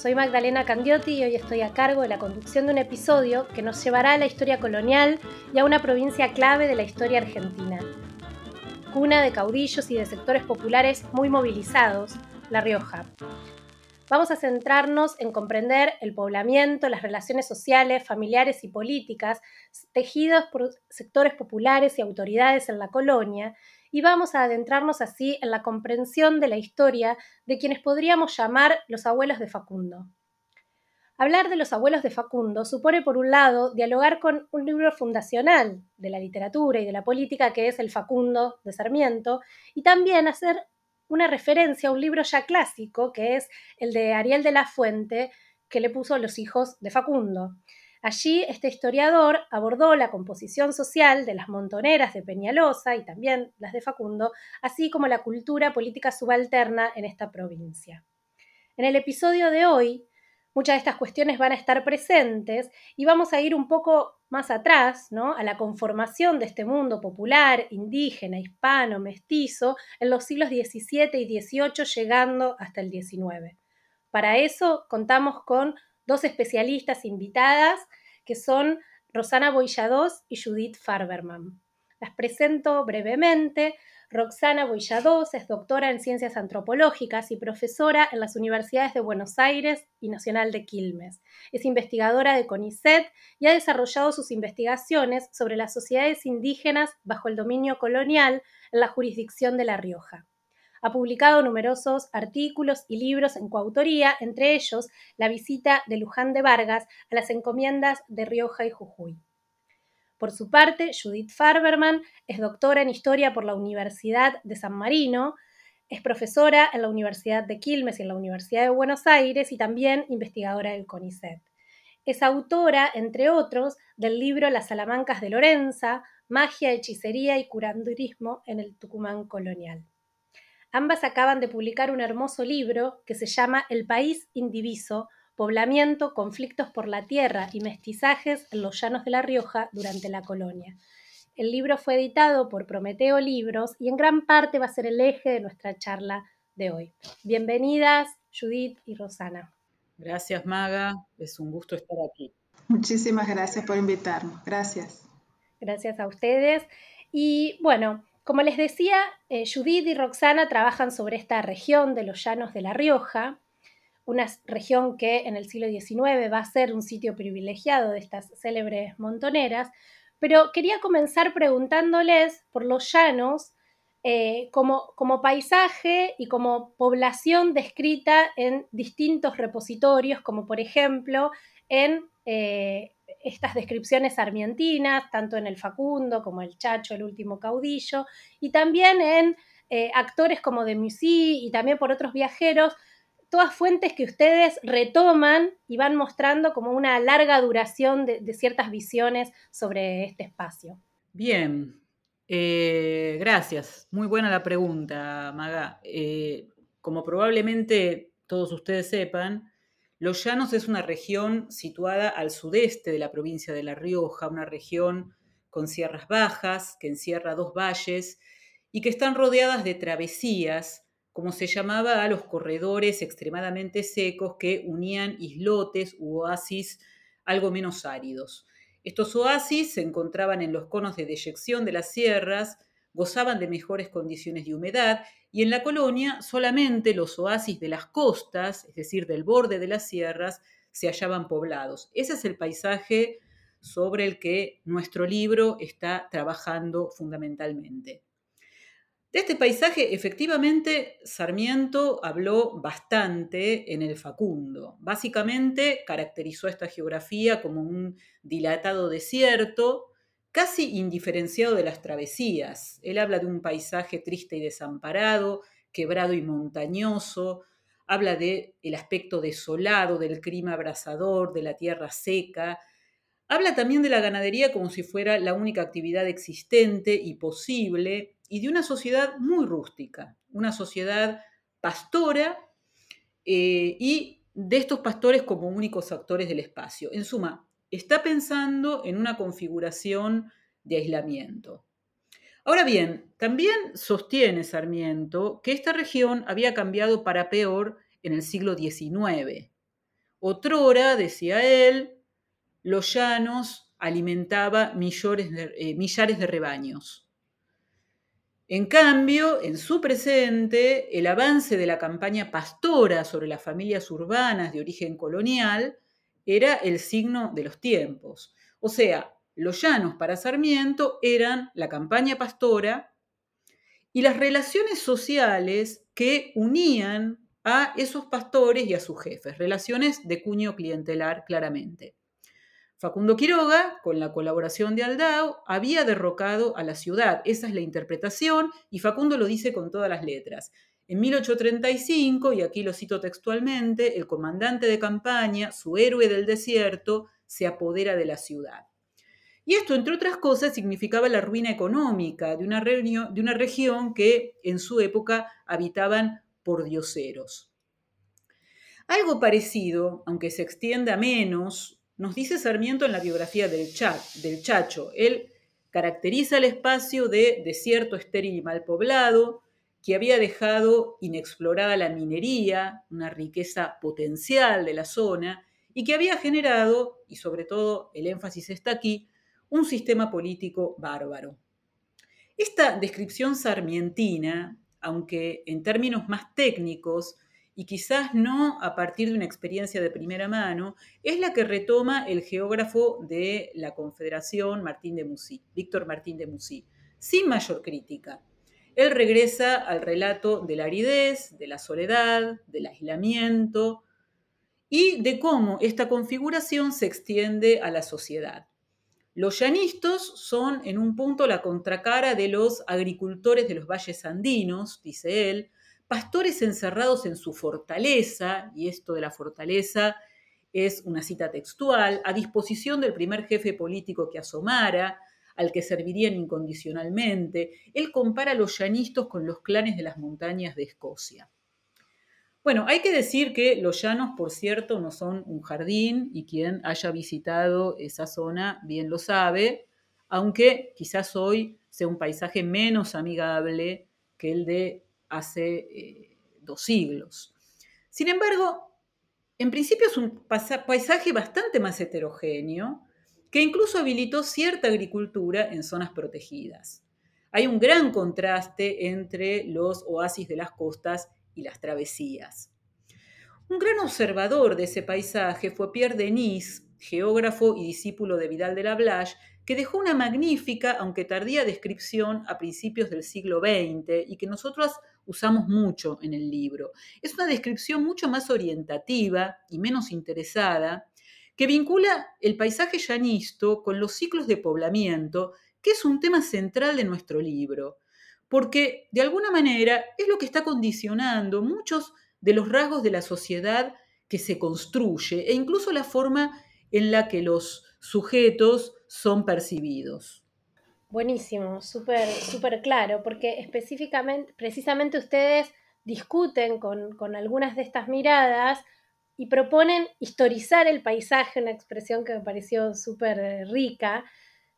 Soy Magdalena Candiotti y hoy estoy a cargo de la conducción de un episodio que nos llevará a la historia colonial y a una provincia clave de la historia argentina. Cuna de caudillos y de sectores populares muy movilizados, La Rioja. Vamos a centrarnos en comprender el poblamiento, las relaciones sociales, familiares y políticas tejidos por sectores populares y autoridades en la colonia y vamos a adentrarnos así en la comprensión de la historia de quienes podríamos llamar los abuelos de Facundo. Hablar de los abuelos de Facundo supone, por un lado, dialogar con un libro fundacional de la literatura y de la política que es el Facundo de Sarmiento, y también hacer una referencia a un libro ya clásico, que es el de Ariel de la Fuente, que le puso Los hijos de Facundo. Allí este historiador abordó la composición social de las montoneras de Peñalosa y también las de Facundo, así como la cultura política subalterna en esta provincia. En el episodio de hoy, muchas de estas cuestiones van a estar presentes y vamos a ir un poco más atrás, ¿no? a la conformación de este mundo popular, indígena, hispano, mestizo, en los siglos XVII y XVIII, llegando hasta el XIX. Para eso contamos con dos especialistas invitadas que son Rosana Boilladós y Judith Farberman. Las presento brevemente. Roxana Boilladós es doctora en Ciencias Antropológicas y profesora en las universidades de Buenos Aires y Nacional de Quilmes. Es investigadora de CONICET y ha desarrollado sus investigaciones sobre las sociedades indígenas bajo el dominio colonial en la jurisdicción de La Rioja. Ha publicado numerosos artículos y libros en coautoría, entre ellos La visita de Luján de Vargas a las encomiendas de Rioja y Jujuy. Por su parte, Judith Farberman es doctora en Historia por la Universidad de San Marino, es profesora en la Universidad de Quilmes y en la Universidad de Buenos Aires y también investigadora del CONICET. Es autora, entre otros, del libro Las Salamancas de Lorenza, Magia, Hechicería y Curandurismo en el Tucumán Colonial. Ambas acaban de publicar un hermoso libro que se llama El País Indiviso, Poblamiento, Conflictos por la Tierra y Mestizajes en los Llanos de La Rioja durante la colonia. El libro fue editado por Prometeo Libros y en gran parte va a ser el eje de nuestra charla de hoy. Bienvenidas, Judith y Rosana. Gracias, Maga. Es un gusto estar aquí. Muchísimas gracias por invitarnos. Gracias. Gracias a ustedes. Y bueno, como les decía, eh, Judith y Roxana trabajan sobre esta región de los llanos de La Rioja, una región que en el siglo XIX va a ser un sitio privilegiado de estas célebres montoneras, pero quería comenzar preguntándoles por los llanos eh, como, como, paisaje y como población descrita en distintos repositorios, como por ejemplo en eh, estas descripciones armientinas, tanto en el Facundo como el Chacho, el último caudillo, y también en eh, actores como de Mussy y también por otros viajeros, todas fuentes que ustedes retoman y van mostrando como una larga duración de, ciertas visiones sobre este espacio. Bien, eh, gracias. Muy buena la pregunta, Maga. Eh, como probablemente todos ustedes sepan, los Llanos es una región situada al sudeste de la provincia de La Rioja, una región con sierras bajas que encierra dos valles y que están rodeadas de travesías, como se llamaba a los corredores extremadamente secos que unían islotes u oasis algo menos áridos. Estos oasis se encontraban en los conos de deyección de las sierras, gozaban de mejores condiciones de humedad y en la colonia solamente los oasis de las costas, es decir, del borde de las sierras, se hallaban poblados. Ese es el paisaje sobre el que nuestro libro está trabajando fundamentalmente. De este paisaje, efectivamente, Sarmiento habló bastante en el Facundo. Básicamente caracterizó esta geografía como un dilatado desierto, casi indiferenciado de las travesías. Él habla de un paisaje triste y desamparado, quebrado y montañoso, habla de el aspecto desolado del clima abrasador, de la tierra seca, Habla también de la ganadería como si fuera la única actividad existente y posible y de una sociedad muy rústica, una sociedad pastora eh, y de estos pastores como únicos actores del espacio. En suma, está pensando en una configuración de aislamiento. Ahora bien, también sostiene Sarmiento que esta región había cambiado para peor en el siglo XIX. Otrora, decía él, los llanos alimentaba eh, millares de rebaños. En cambio, en su presente, el avance de la campaña pastora sobre las familias urbanas de origen colonial era el signo de los tiempos. O sea, los llanos para Sarmiento eran la campaña pastora y las relaciones sociales que unían a esos pastores y a sus jefes, relaciones de cuño clientelar claramente. Facundo Quiroga, con la colaboración de Aldao, había derrocado a la ciudad. Esa es la interpretación y Facundo lo dice con todas las letras. En 1835, y aquí lo cito textualmente, el comandante de campaña, su héroe del desierto, se apodera de la ciudad. Y esto, entre otras cosas, significaba la ruina económica de una, región que en su época habitaban por dioseros. Algo parecido, aunque se extienda menos, nos dice Sarmiento en la biografía del, del Chacho. Él caracteriza el espacio de desierto estéril y mal poblado, que había dejado inexplorada la minería, una riqueza potencial de la zona, y que había generado, y sobre todo el énfasis está aquí, un sistema político bárbaro. Esta descripción sarmientina, aunque en términos más técnicos y quizás no a partir de una experiencia de primera mano, es la que retoma el geógrafo de la Confederación Martín de Musí, Víctor Martín de Musí, sin mayor crítica. Él regresa al relato de la aridez, de la soledad, del aislamiento y de cómo esta configuración se extiende a la sociedad. Los llanistos son en un punto la contracara de los agricultores de los valles andinos, dice él, pastores encerrados en su fortaleza, y esto de la fortaleza es una cita textual, a disposición del primer jefe político que asomara, al que servirían incondicionalmente. Él compara a los llanistos con los clanes de las montañas de Escocia. Bueno, hay que decir que los llanos, por cierto, no son un jardín y quien haya visitado esa zona bien lo sabe, aunque quizás hoy sea un paisaje menos amigable que el de hace eh, dos siglos. Sin embargo, en principio es un paisaje bastante más heterogéneo, que incluso habilitó cierta agricultura en zonas protegidas. Hay un gran contraste entre los oasis de las costas y las travesías. Un gran observador de ese paisaje fue Pierre Denis, geógrafo y discípulo de Vidal de la Blache, que dejó una magnífica, aunque tardía descripción a principios del siglo XX y que nosotros usamos mucho en el libro. Es una descripción mucho más orientativa y menos interesada, que vincula el paisaje llanisto con los ciclos de poblamiento, que es un tema central de nuestro libro, porque de alguna manera es lo que está condicionando muchos de los rasgos de la sociedad que se construye e incluso la forma en la que los sujetos son percibidos. Buenísimo, súper súper claro, porque específicamente, precisamente ustedes discuten con, con, algunas de estas miradas y proponen historizar el paisaje, una expresión que me pareció súper rica,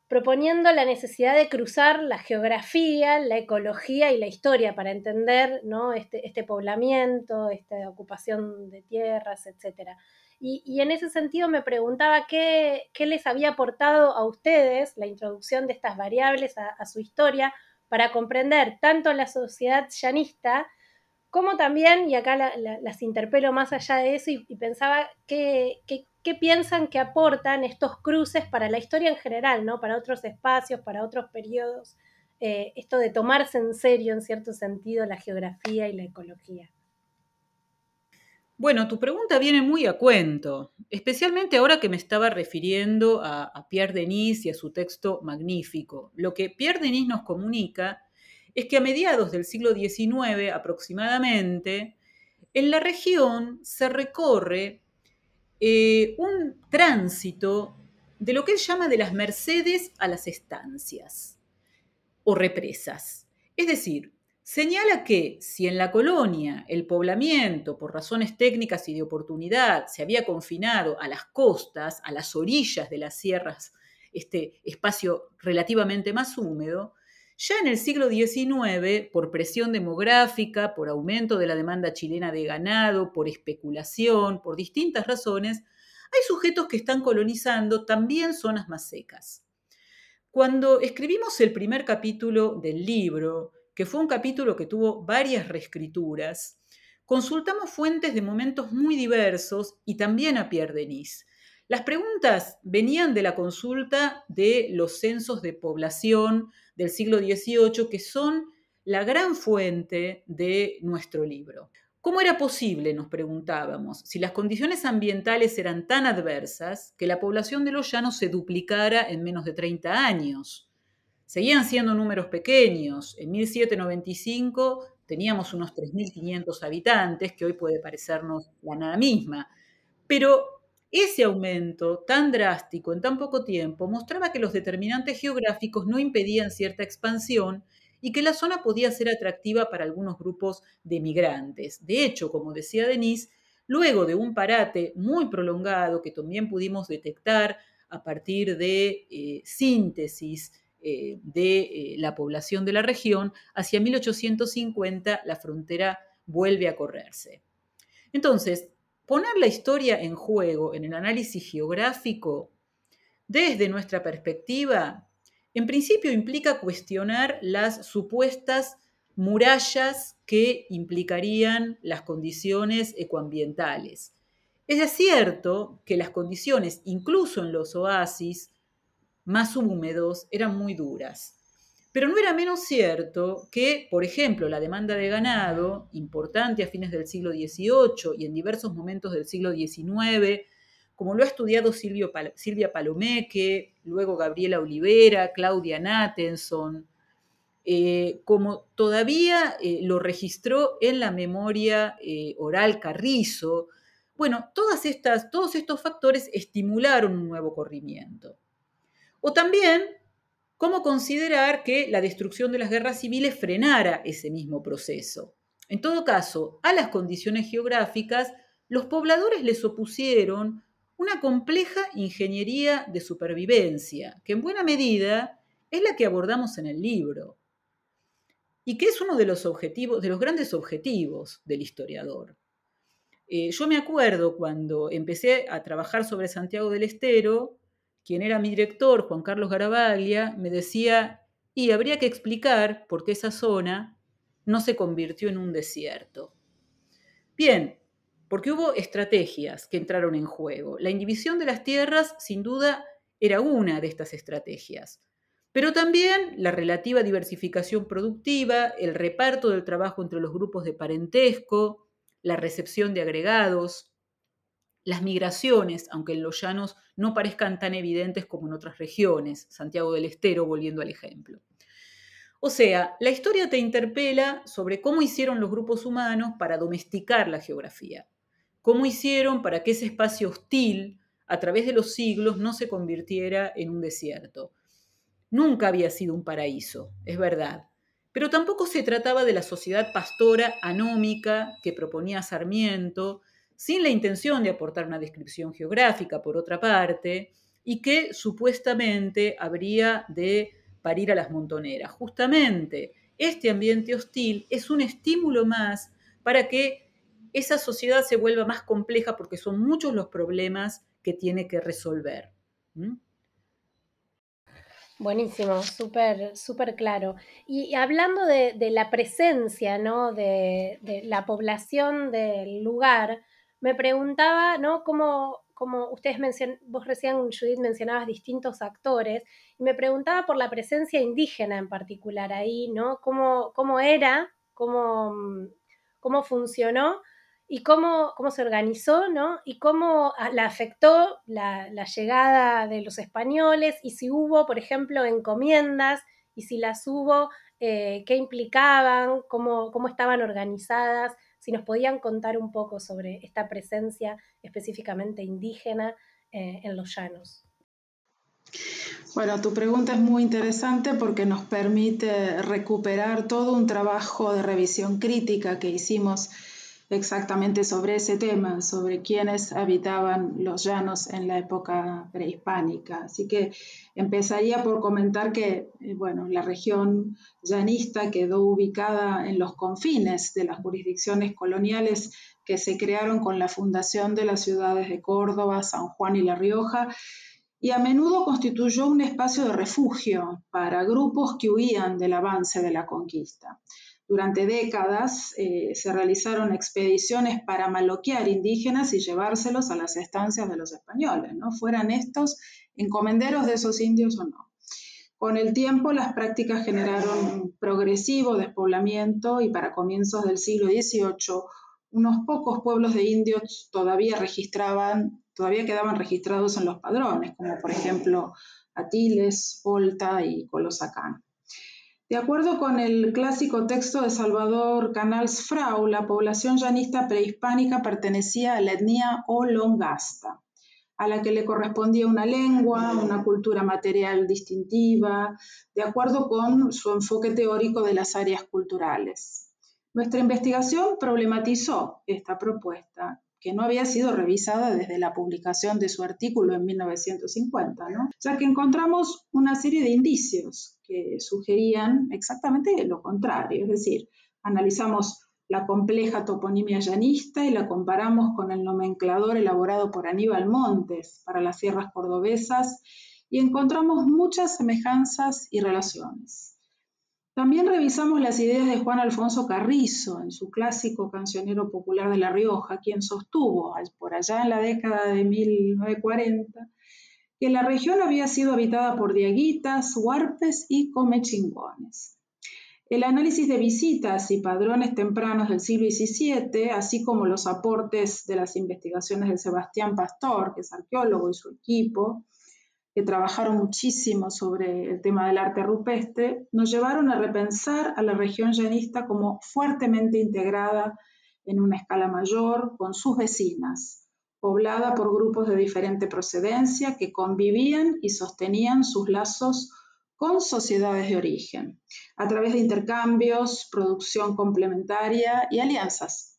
proponiendo la necesidad de cruzar la geografía, la ecología y la historia para entender ¿no? este, este poblamiento, esta ocupación de tierras, etcétera. Y, en ese sentido me preguntaba qué, les había aportado a ustedes la introducción de estas variables a, su historia para comprender tanto la sociedad llanista como también, y acá las interpelo más allá de eso, y, pensaba qué, piensan que aportan estos cruces para la historia en general, ¿no? para otros espacios, para otros periodos, eh, esto de tomarse en serio, en cierto sentido, la geografía y la ecología. Bueno, tu pregunta viene muy a cuento, especialmente ahora que me estaba refiriendo a, Pierre Denis y a su texto magnífico. Lo que Pierre Denis nos comunica es que a mediados del siglo XIX aproximadamente, en la región se recorre eh, un tránsito de lo que él llama de las mercedes a las estancias o represas. Es decir, señala que si en la colonia el poblamiento, por razones técnicas y de oportunidad, se había confinado a las costas, a las orillas de las sierras, este espacio relativamente más húmedo, ya en el siglo XIX, por presión demográfica, por aumento de la demanda chilena de ganado, por especulación, por distintas razones, hay sujetos que están colonizando también zonas más secas. Cuando escribimos el primer capítulo del libro, que fue un capítulo que tuvo varias reescrituras, consultamos fuentes de momentos muy diversos y también a Pierre Denis. Las preguntas venían de la consulta de los censos de población del siglo XVIII, que son la gran fuente de nuestro libro. ¿Cómo era posible, nos preguntábamos, si las condiciones ambientales eran tan adversas que la población de los llanos se duplicara en menos de 30 años? Seguían siendo números pequeños. En 1795 teníamos unos 3.500 habitantes, que hoy puede parecernos la nada misma. Pero ese aumento tan drástico en tan poco tiempo mostraba que los determinantes geográficos no impedían cierta expansión y que la zona podía ser atractiva para algunos grupos de migrantes. De hecho, como decía Denise, luego de un parate muy prolongado que también pudimos detectar a partir de eh, síntesis eh, de eh, la población de la región, hacia 1850 la frontera vuelve a correrse. Entonces, poner la historia en juego en el análisis geográfico, desde nuestra perspectiva, en principio implica cuestionar las supuestas murallas que implicarían las condiciones ecoambientales. Es cierto que las condiciones, incluso en los oasis más húmedos, eran muy duras. Pero no era menos cierto que, por ejemplo, la demanda de ganado, importante a fines del siglo XVIII y en diversos momentos del siglo XIX, como lo ha estudiado Silvia Palomeque, luego Gabriela Olivera, Claudia Nattenson, eh, como todavía eh, lo registró en la memoria eh, oral Carrizo, bueno, todas estas, todos estos factores estimularon un nuevo corrimiento. O también, cómo considerar que la destrucción de las guerras civiles frenara ese mismo proceso. En todo caso, a las condiciones geográficas, los pobladores les opusieron una compleja ingeniería de supervivencia, que en buena medida es la que abordamos en el libro, y que es uno de los objetivos, de los grandes objetivos del historiador. Eh, yo me acuerdo cuando empecé a trabajar sobre Santiago del Estero, quien era mi director, Juan Carlos Garabaglia, me decía, y habría que explicar por qué esa zona no se convirtió en un desierto. Bien, porque hubo estrategias que entraron en juego. La indivisión de las tierras, sin duda, era una de estas estrategias, pero también la relativa diversificación productiva, el reparto del trabajo entre los grupos de parentesco, la recepción de agregados, las migraciones, aunque en los llanos no parezcan tan evidentes como en otras regiones, Santiago del Estero volviendo al ejemplo. O sea, la historia te interpela sobre cómo hicieron los grupos humanos para domesticar la geografía. ¿Cómo hicieron para que ese espacio hostil, a través de los siglos, no se convirtiera en un desierto? Nunca había sido un paraíso, es verdad, pero tampoco se trataba de la sociedad pastora anómica que proponía Sarmiento, sin la intención de aportar una descripción geográfica, por otra parte, y que supuestamente habría de parir a las montoneras. Justamente, este ambiente hostil es un estímulo más para que esa sociedad se vuelva más compleja porque son muchos los problemas que tiene que resolver. Buenísimo, súper, súper claro. Y hablando de, la presencia, ¿no? De, la población del lugar, me preguntaba, ¿no? Cómo, ustedes mencionan, vos recién, Judith, mencionabas distintos actores, y me preguntaba por la presencia indígena en particular ahí, ¿no? Cómo, cómo era, cómo, cómo funcionó y cómo, cómo se organizó, ¿no? Y cómo la afectó la, llegada de los españoles y si hubo, por ejemplo, encomiendas y si las hubo, eh, qué implicaban, cómo, cómo estaban organizadas, si nos podían contar un poco sobre esta presencia específicamente indígena eh, en los llanos. Bueno, tu pregunta es muy interesante porque nos permite recuperar todo un trabajo de revisión crítica que hicimos exactamente sobre ese tema, sobre quiénes habitaban los llanos en la época prehispánica. Así que empezaría por comentar que, eh, bueno, la región llanista quedó ubicada en los confines de las jurisdicciones coloniales que se crearon con la fundación de las ciudades de Córdoba, San Juan y La Rioja, y a menudo constituyó un espacio de refugio para grupos que huían del avance de la conquista. Durante décadas eh, se realizaron expediciones para maloquear indígenas y llevárselos a las estancias de los españoles, ¿no? fueran estos encomenderos de esos indios o no. Con el tiempo las prácticas generaron un progresivo despoblamiento y para comienzos del siglo XVIII unos pocos pueblos de indios todavía registraban, todavía quedaban registrados en los padrones, como por ejemplo Atiles, Olta y Colosacán. De acuerdo con el clásico texto de Salvador Canals Frau, la población llanista prehispánica pertenecía a la etnia Olongasta, a la que le correspondía una lengua, una cultura material distintiva, de acuerdo con su enfoque teórico de las áreas culturales. Nuestra investigación problematizó esta propuesta que no había sido revisada desde la publicación de su artículo en 1950, ¿no? ya que encontramos una serie de indicios que sugerían exactamente lo contrario, es decir, analizamos la compleja toponimia llanista y la comparamos con el nomenclador elaborado por Aníbal Montes para las sierras cordobesas y encontramos muchas semejanzas y relaciones. También revisamos las ideas de Juan Alfonso Carrizo en su clásico cancionero popular de La Rioja, quien sostuvo por allá en la década de 1940 que la región había sido habitada por diaguitas, huarpes y comechingones. El análisis de visitas y padrones tempranos del siglo XVII, así como los aportes de las investigaciones de Sebastián Pastor, que es arqueólogo, y su equipo, que trabajaron muchísimo sobre el tema del arte rupestre, nos llevaron a repensar a la región llanista como fuertemente integrada en una escala mayor con sus vecinas, poblada por grupos de diferente procedencia que convivían y sostenían sus lazos con sociedades de origen, a través de intercambios, producción complementaria y alianzas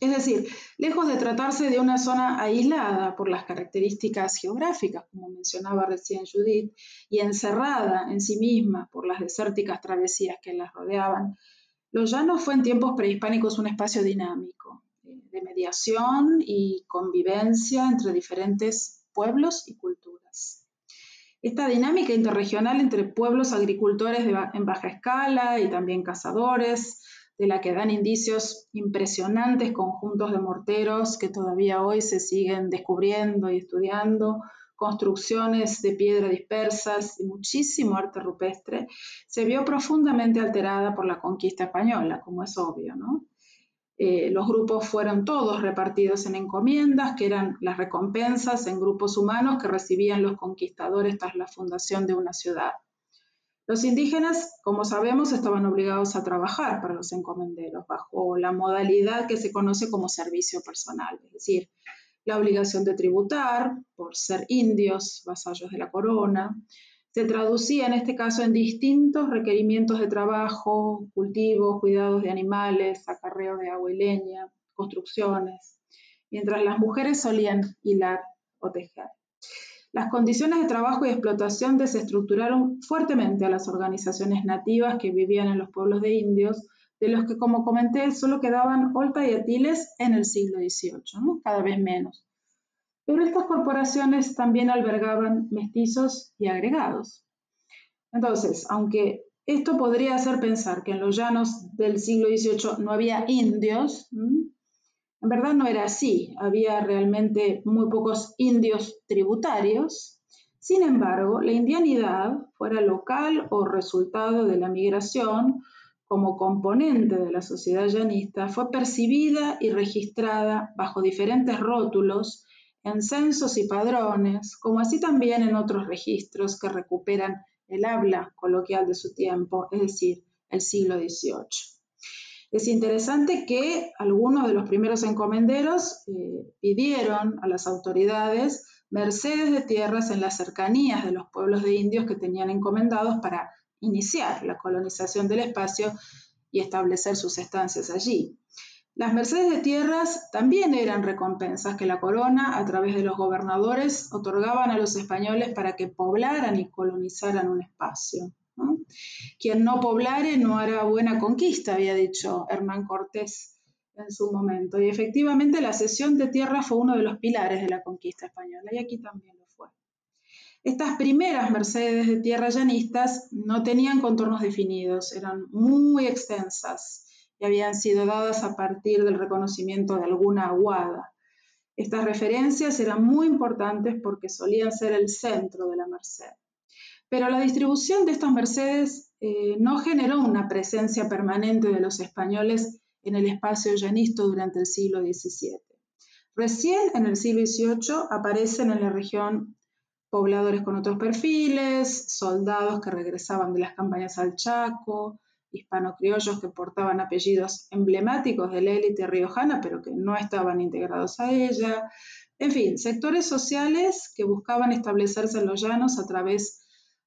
es decir, lejos de tratarse de una zona aislada por las características geográficas, como mencionaba recién Judith, y encerrada en sí misma por las desérticas travesías que las rodeaban, los llanos fue en tiempos prehispánicos un espacio dinámico eh, de mediación y convivencia entre diferentes pueblos y culturas. Esta dinámica interregional entre pueblos agricultores en baja escala y también cazadores, de la que dan indicios impresionantes conjuntos de morteros que todavía hoy se siguen descubriendo y estudiando, construcciones de piedra dispersas y muchísimo arte rupestre, se vio profundamente alterada por la conquista española, como es obvio, eh, los grupos fueron todos repartidos en encomiendas, que eran las recompensas en grupos humanos que recibían los conquistadores tras la fundación de una ciudad. Los indígenas, como sabemos, estaban obligados a trabajar para los encomenderos bajo la modalidad que se conoce como servicio personal, es decir, la obligación de tributar por ser indios, vasallos de la corona, se traducía en este caso en distintos requerimientos de trabajo, cultivos, cuidados de animales, acarreo de agua y leña, construcciones, mientras las mujeres solían hilar o tejer. Las condiciones de trabajo y explotación desestructuraron fuertemente a las organizaciones nativas que vivían en los pueblos de indios, de los que, como comenté, solo quedaban Olta y Atiles en el siglo XVIII, cada vez menos. Pero estas corporaciones también albergaban mestizos y agregados. Entonces, aunque esto podría hacer pensar que en los llanos del siglo XVIII no había indios, en verdad no era así, había realmente muy pocos indios tributarios. Sin embargo, la indianidad, fuera local o resultado de la migración, como componente de la sociedad llanista, fue percibida y registrada bajo diferentes rótulos en censos y padrones, como así también en otros registros que recuperan el habla coloquial de su tiempo, es decir, el siglo XVIII. Es interesante que algunos de los primeros encomenderos eh, pidieron a las autoridades mercedes de tierras en las cercanías de los pueblos de indios que tenían encomendados para iniciar la colonización del espacio y establecer sus estancias allí. Las mercedes de tierras también eran recompensas que la corona, a través de los gobernadores, otorgaban a los españoles para que poblaran y colonizaran un espacio. Quien no poblare no hará buena conquista, había dicho Hernán Cortés en su momento. Y efectivamente la cesión de tierra fue uno de los pilares de la conquista española, y aquí también lo fue. Estas primeras mercedes de tierra llanistas no tenían contornos definidos, eran muy extensas y habían sido dadas a partir del reconocimiento de alguna aguada. Estas referencias eran muy importantes porque solían ser el centro de la merced. Pero la distribución de estas mercedes eh, no generó una presencia permanente de los españoles en el espacio llanista durante el siglo XVII. Recién en el siglo XVIII aparecen en la región pobladores con otros perfiles, soldados que regresaban de las campañas al Chaco, hispano-criollos que portaban apellidos emblemáticos de la élite riojana, pero que no estaban integrados a ella. En fin, sectores sociales que buscaban establecerse en los llanos a través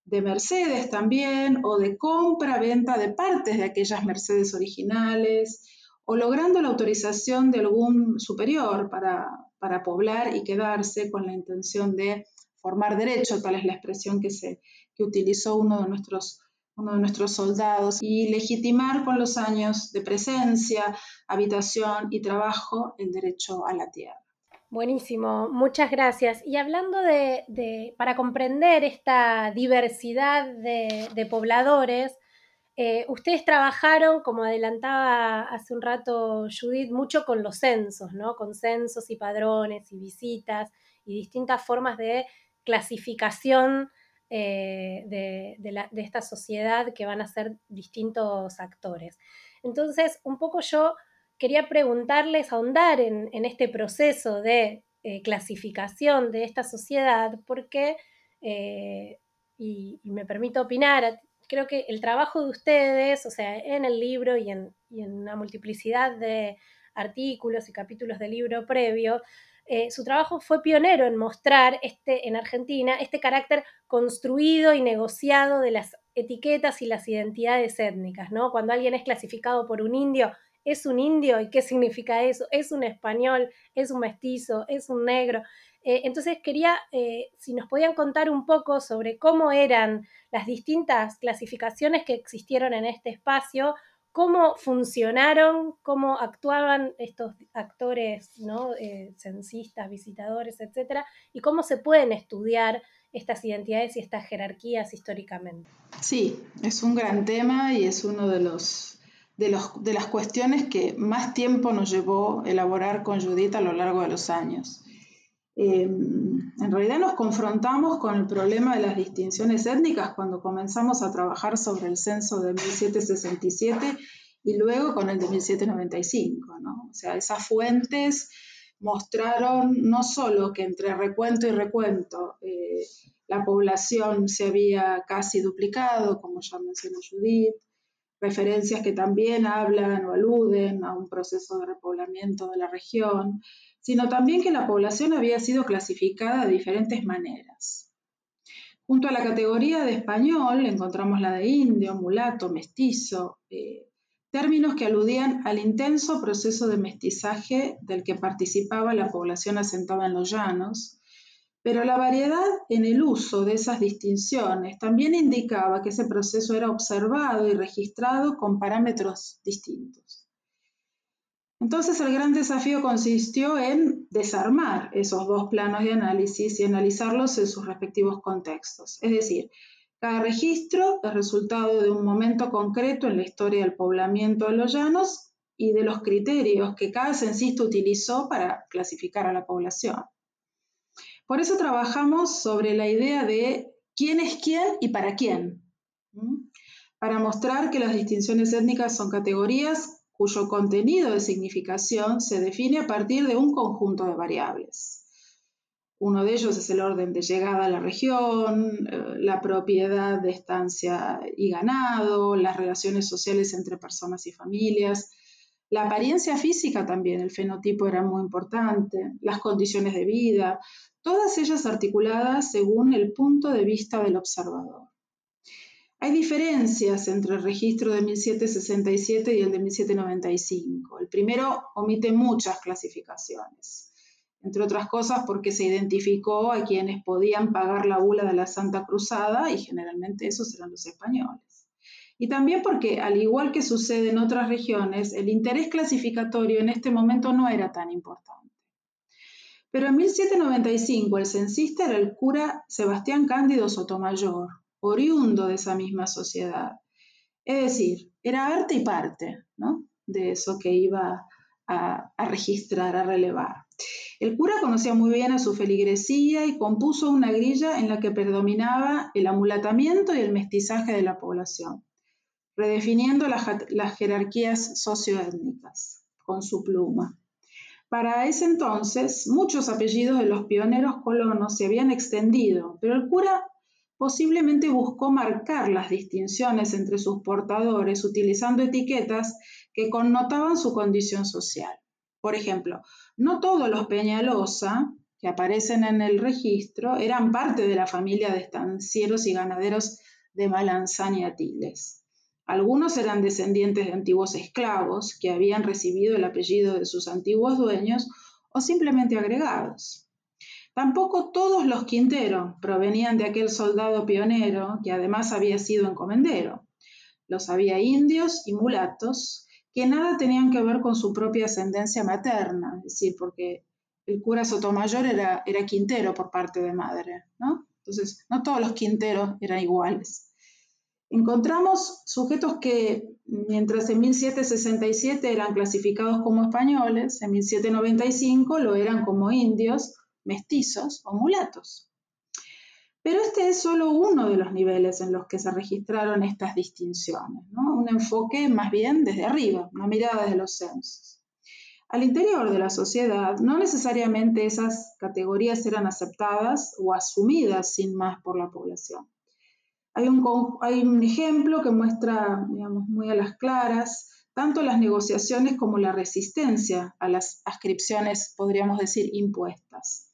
de Mercedes también, o de compra-venta de partes de aquellas Mercedes originales, o logrando la autorización de algún superior para, para poblar y quedarse con la intención de formar derecho, tal es la expresión que, se, que utilizó uno de nuestros uno de nuestros soldados, y legitimar con los años de presencia, habitación y trabajo el derecho a la tierra. Buenísimo, muchas gracias. Y hablando de, para comprender esta diversidad de, pobladores, eh, ustedes trabajaron, como adelantaba hace un rato Judith, mucho con los censos, ¿no? Con censos y padrones y visitas y distintas formas de clasificación eh, de, esta sociedad que van a ser distintos actores. Entonces, un poco yo quería preguntarles, ahondar en, este proceso de eh, clasificación de esta sociedad, porque, eh, y, me permito opinar, creo que el trabajo de ustedes, o sea, en el libro y en, y en una multiplicidad de artículos y capítulos del libro previo, eh, su trabajo fue pionero en mostrar este, en Argentina este carácter construido y negociado de las etiquetas y las identidades étnicas, ¿no? Cuando alguien es clasificado por un indio, ¿es un indio? ¿Y qué significa eso? ¿Es un español? ¿Es un mestizo? ¿Es un negro? Eh, entonces quería, eh, si nos podían contar un poco sobre cómo eran las distintas clasificaciones que existieron en este espacio, cómo funcionaron, cómo actuaban estos actores, ¿no? Eh, censistas, visitadores, etcétera, y cómo se pueden estudiar estas identidades y estas jerarquías históricamente. Sí, es un gran tema y es uno de los de, los, de las cuestiones que más tiempo nos llevó elaborar con Judith a lo largo de los años. Em, en realidad nos confrontamos con el problema de las distinciones étnicas cuando comenzamos a trabajar sobre el censo de 1767 y luego con el de 1795. ¿no? O sea, esas fuentes mostraron no solo que entre recuento y recuento eh, la población se había casi duplicado, como ya mencionó Judith, referencias que también hablan o aluden a un proceso de repoblamiento de la región, sino también que la población había sido clasificada de diferentes maneras. Junto a la categoría de español encontramos la de indio, mulato, mestizo, eh, términos que aludían al intenso proceso de mestizaje del que participaba la población asentada en los llanos, pero la variedad en el uso de esas distinciones también indicaba que ese proceso era observado y registrado con parámetros distintos. Entonces el gran desafío consistió en desarmar esos dos planos de análisis y analizarlos en sus respectivos contextos. Es decir, cada registro es resultado de un momento concreto en la historia del poblamiento de los llanos y de los criterios que cada censista utilizó para clasificar a la población. Por eso trabajamos sobre la idea de quién es quién y para quién, para mostrar que las distinciones étnicas son categorías cuyo contenido de significación se define a partir de un conjunto de variables. Uno de ellos es el orden de llegada a la región, eh, la propiedad de estancia y ganado, las relaciones sociales entre personas y familias, la apariencia física también, el fenotipo era muy importante, las condiciones de vida, todas ellas articuladas según el punto de vista del observador. Hay diferencias entre el registro de 1767 y el de 1795. El primero omite muchas clasificaciones, entre otras cosas porque se identificó a quienes podían pagar la bula de la Santa Cruzada y generalmente esos eran los españoles. Y también porque, al igual que sucede en otras regiones, el interés clasificatorio en este momento no era tan importante. Pero en 1795 el censista era el cura Sebastián Cándido Sotomayor, oriundo de esa misma sociedad. Es decir, era arte y parte de eso que iba a, a, registrar, a relevar. El cura conocía muy bien a su feligresía y compuso una grilla en la que predominaba el amulatamiento y el mestizaje de la población, redefiniendo las, jerarquías socioétnicas con su pluma. Para ese entonces, muchos apellidos de los pioneros colonos se habían extendido, pero el cura posiblemente buscó marcar las distinciones entre sus portadores utilizando etiquetas que connotaban su condición social. Por ejemplo, no todos los Peñalosa que aparecen en el registro eran parte de la familia de estancieros y ganaderos de Malanzán y Atiles. Algunos eran descendientes de antiguos esclavos que habían recibido el apellido de sus antiguos dueños o simplemente agregados. Tampoco todos los Quintero provenían de aquel soldado pionero que además había sido encomendero. Los había indios y mulatos que nada tenían que ver con su propia ascendencia materna, es decir, porque el cura Sotomayor era, era Quintero por parte de madre, ¿no? Entonces, no todos los Quinteros eran iguales. Encontramos sujetos que, mientras en 1767 eran clasificados como españoles, en 1795 lo eran como indios, mestizos o mulatos. Pero este es solo uno de los niveles en los que se registraron estas distinciones, un enfoque más bien desde arriba, una mirada desde los censos. Al interior de la sociedad, no necesariamente esas categorías eran aceptadas o asumidas sin más por la población. Hay un, ejemplo que muestra, digamos, muy a las claras, tanto las negociaciones como la resistencia a las ascripciones, podríamos decir, impuestas.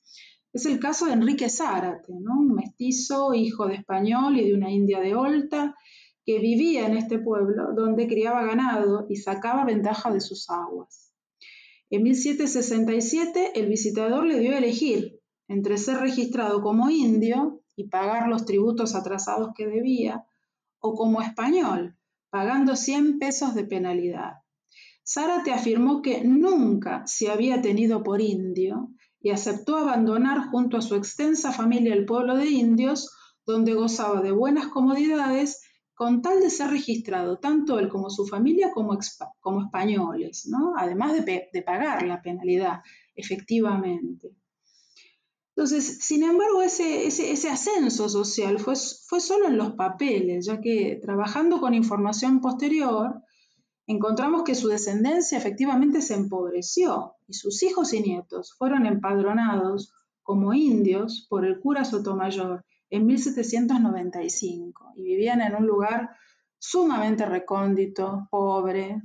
Es el caso de Enrique Zárate, un mestizo, hijo de español y de una india de Olta, que vivía en este pueblo donde criaba ganado y sacaba ventaja de sus aguas. En 1767 el visitador le dio a elegir entre ser registrado como indio y pagar los tributos atrasados que debía, o como español, pagando 100 pesos de penalidad. Zárate afirmó que nunca se había tenido por indio y aceptó abandonar junto a su extensa familia el pueblo de indios, donde gozaba de buenas comodidades, con tal de ser registrado tanto él como su familia como, españoles, ¿no? además de, de, pagar la penalidad, efectivamente. Entonces, sin embargo, ese, ascenso social fue, solo en los papeles, ya que trabajando con información posterior, encontramos que su descendencia efectivamente se empobreció y sus hijos y nietos fueron empadronados como indios por el cura Sotomayor en 1795 y vivían en un lugar sumamente recóndito, pobre,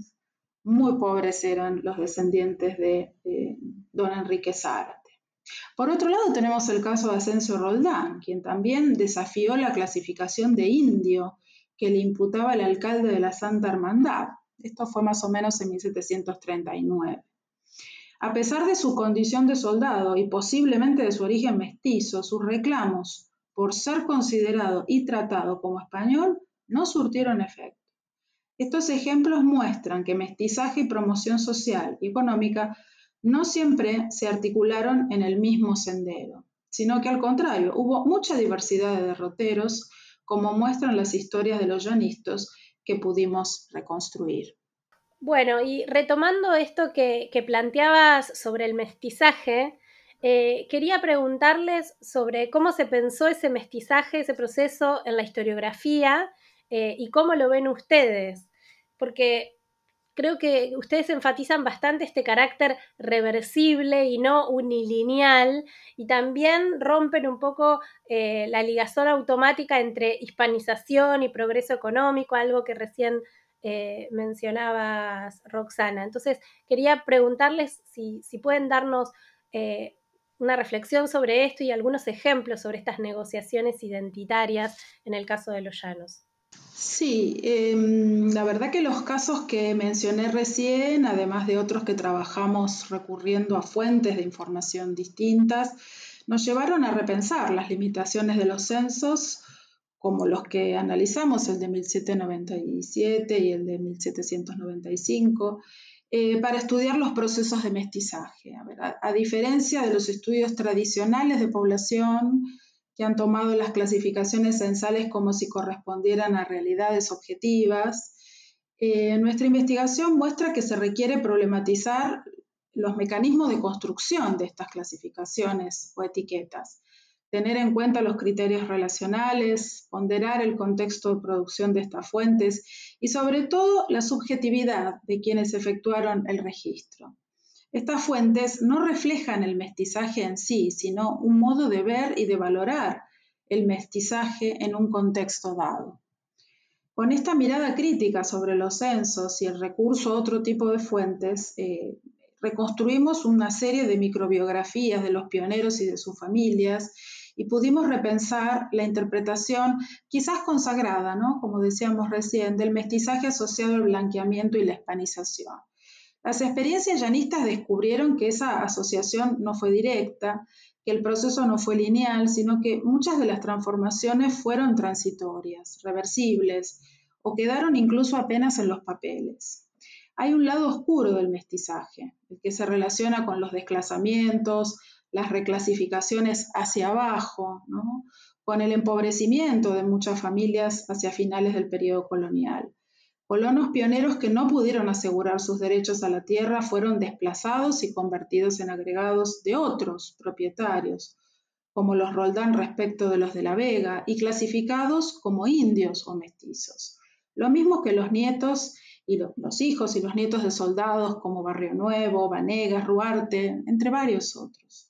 muy pobres eran los descendientes de, don Enrique Zárate. Por otro lado tenemos el caso de Asensio Roldán, quien también desafió la clasificación de indio que le imputaba el alcalde de la Santa Hermandad, esto fue más o menos en 1739. A pesar de su condición de soldado y posiblemente de su origen mestizo, sus reclamos por ser considerado y tratado como español no surtieron efecto. Estos ejemplos muestran que mestizaje y promoción social y económica no siempre se articularon en el mismo sendero, sino que al contrario, hubo mucha diversidad de derroteros, como muestran las historias de los llanistas que pudimos reconstruir. Bueno, y retomando esto que, planteabas sobre el mestizaje, eh, quería preguntarles sobre cómo se pensó ese mestizaje, ese proceso en la historiografía eh, y cómo lo ven ustedes, porque creo que ustedes enfatizan bastante este carácter reversible y no unilineal, y también rompen un poco eh, la ligazón automática entre hispanización y progreso económico, algo que recién eh, mencionabas, Roxana. Entonces, quería preguntarles si, pueden darnos eh, una reflexión sobre esto y algunos ejemplos sobre estas negociaciones identitarias en el caso de los llanos. Sí, em, la verdad que los casos que mencioné recién, además de otros que trabajamos recurriendo a fuentes de información distintas, nos llevaron a repensar las limitaciones de los censos, como los que analizamos, el de 1797 y el de 1795, eh, para estudiar los procesos de mestizaje. a diferencia de los estudios tradicionales de población, que han tomado las clasificaciones censales como si correspondieran a realidades objetivas. Eh, nuestra investigación muestra que se requiere problematizar los mecanismos de construcción de estas clasificaciones o etiquetas, tener en cuenta los criterios relacionales, ponderar el contexto de producción de estas fuentes y sobre todo la subjetividad de quienes efectuaron el registro. Estas fuentes no reflejan el mestizaje en sí, sino un modo de ver y de valorar el mestizaje en un contexto dado. Con esta mirada crítica sobre los censos y el recurso a otro tipo de fuentes, eh, reconstruimos una serie de microbiografías de los pioneros y de sus familias y pudimos repensar la interpretación quizás consagrada, ¿no? como decíamos recién, del mestizaje asociado al blanqueamiento y la hispanización. Las experiencias llanistas descubrieron que esa asociación no fue directa, que el proceso no fue lineal, sino que muchas de las transformaciones fueron transitorias, reversibles, o quedaron incluso apenas en los papeles. Hay un lado oscuro del mestizaje, que se relaciona con los desplazamientos, las reclasificaciones hacia abajo, con el empobrecimiento de muchas familias hacia finales del periodo colonial. Colonos pioneros que no pudieron asegurar sus derechos a la tierra fueron desplazados y convertidos en agregados de otros propietarios, como los Roldán respecto de los de la Vega, y clasificados como indios o mestizos. Lo mismo que los nietos y los, hijos y los nietos de soldados como Barrio Nuevo, Vanegas, Ruarte, entre varios otros.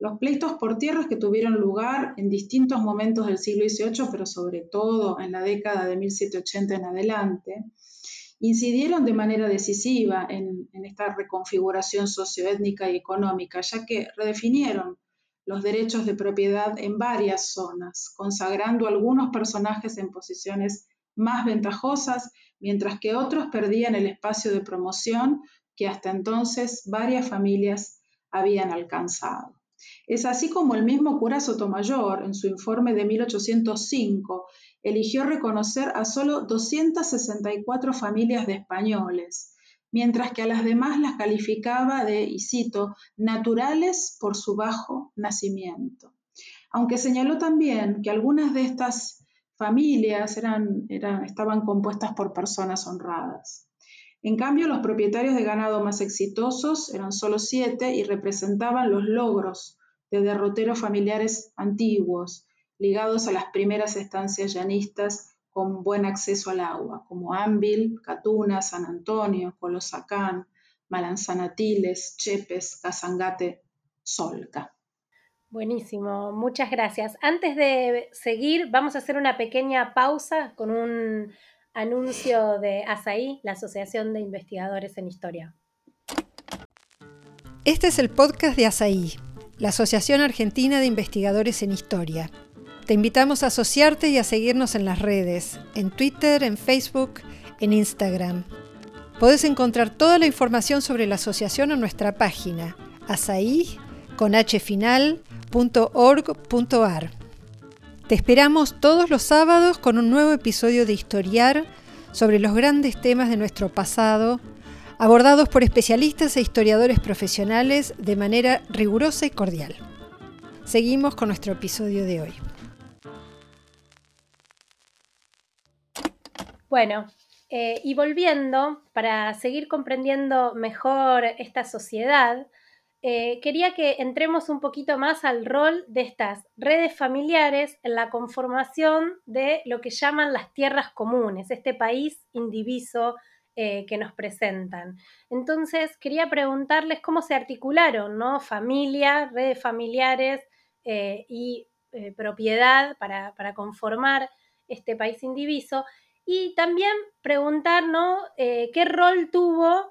Los pleitos por tierras que tuvieron lugar en distintos momentos del siglo XVIII, pero sobre todo en la década de 1780 en adelante, incidieron de manera decisiva en, esta reconfiguración socioétnica y económica, ya que redefinieron los derechos de propiedad en varias zonas, consagrando algunos personajes en posiciones más ventajosas, mientras que otros perdían el espacio de promoción que hasta entonces varias familias habían alcanzado. Es así como el mismo cura Sotomayor, en su informe de 1805, eligió reconocer a solo 264 familias de españoles, mientras que a las demás las calificaba de, y cito, naturales por su bajo nacimiento. Aunque señaló también que algunas de estas familias eran, estaban compuestas por personas honradas. En cambio, los propietarios de ganado más exitosos eran solo siete y representaban los logros de derroteros familiares antiguos, ligados a las primeras estancias llanistas con buen acceso al agua, como Ámbil, Catuna, San Antonio, Colosacán, Malanzanatiles, Chepes, Casangate, Solca. Buenísimo, muchas gracias. Antes de seguir, vamos a hacer una pequeña pausa con un anuncio de ASAI, la Asociación de Investigadores en Historia. Este es el podcast de ASAI, la Asociación Argentina de Investigadores en Historia. Te invitamos a asociarte y a seguirnos en las redes, en Twitter, en Facebook, en Instagram. Podés encontrar toda la información sobre la asociación en nuestra página, asai.org.ar. Te esperamos todos los sábados con un nuevo episodio de Historiar sobre los grandes temas de nuestro pasado, abordados por especialistas e historiadores profesionales de manera rigurosa y cordial. Seguimos con nuestro episodio de hoy. Bueno, eh, y volviendo, para seguir comprendiendo mejor esta sociedad, eh, quería que entremos un poquito más al rol de estas redes familiares en la conformación de lo que llaman las tierras comunes, este país indiviso eh, que nos presentan. Entonces, quería preguntarles cómo se articularon, ¿no? Familia, redes familiares y propiedad para, para conformar este país indiviso y también preguntarnos eh, qué rol tuvo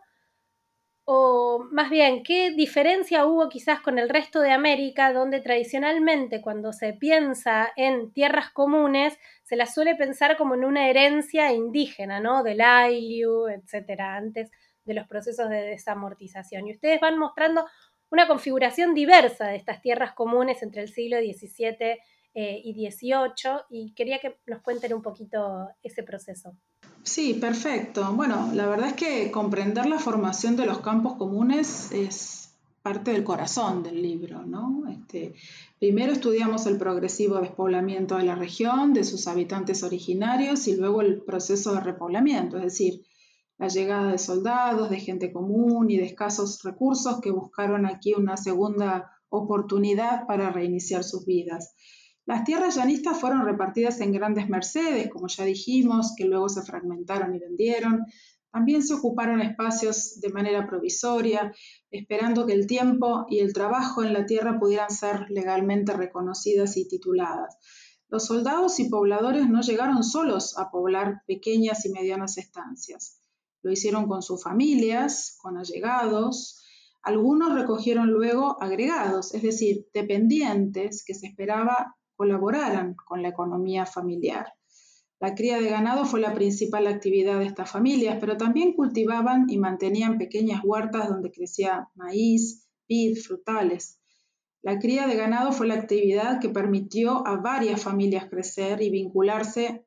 o más bien, ¿qué diferencia hubo quizás con el resto de América, donde tradicionalmente cuando se piensa en tierras comunes, se las suele pensar como en una herencia indígena, ¿no? Del Ayllu, etcétera, antes de los procesos de desamortización. Y ustedes van mostrando una configuración diversa de estas tierras comunes entre el siglo XVII eh, y XVIII, y quería que nos cuenten un poquito ese proceso. Sí, perfecto. Bueno, la verdad es que comprender la formación de los campos comunes es parte del corazón del libro, ¿no? Este, primero estudiamos el progresivo despoblamiento de la región, de sus habitantes originarios y luego el proceso de repoblamiento, es decir, la llegada de soldados, de gente común y de escasos recursos que buscaron aquí una segunda oportunidad para reiniciar sus vidas. Las tierras llanistas fueron repartidas en grandes mercedes, como ya dijimos, que luego se fragmentaron y vendieron. También se ocuparon espacios de manera provisoria, esperando que el tiempo y el trabajo en la tierra pudieran ser legalmente reconocidas y tituladas. Los soldados y pobladores no llegaron solos a poblar pequeñas y medianas estancias. Lo hicieron con sus familias, con allegados. Algunos recogieron luego agregados, es decir, dependientes que se esperaba colaboraran con la economía familiar. La cría de ganado fue la principal actividad de estas familias, pero también cultivaban y mantenían pequeñas huertas donde crecía maíz, vid, frutales. La cría de ganado fue la actividad que permitió a varias familias crecer y vincularse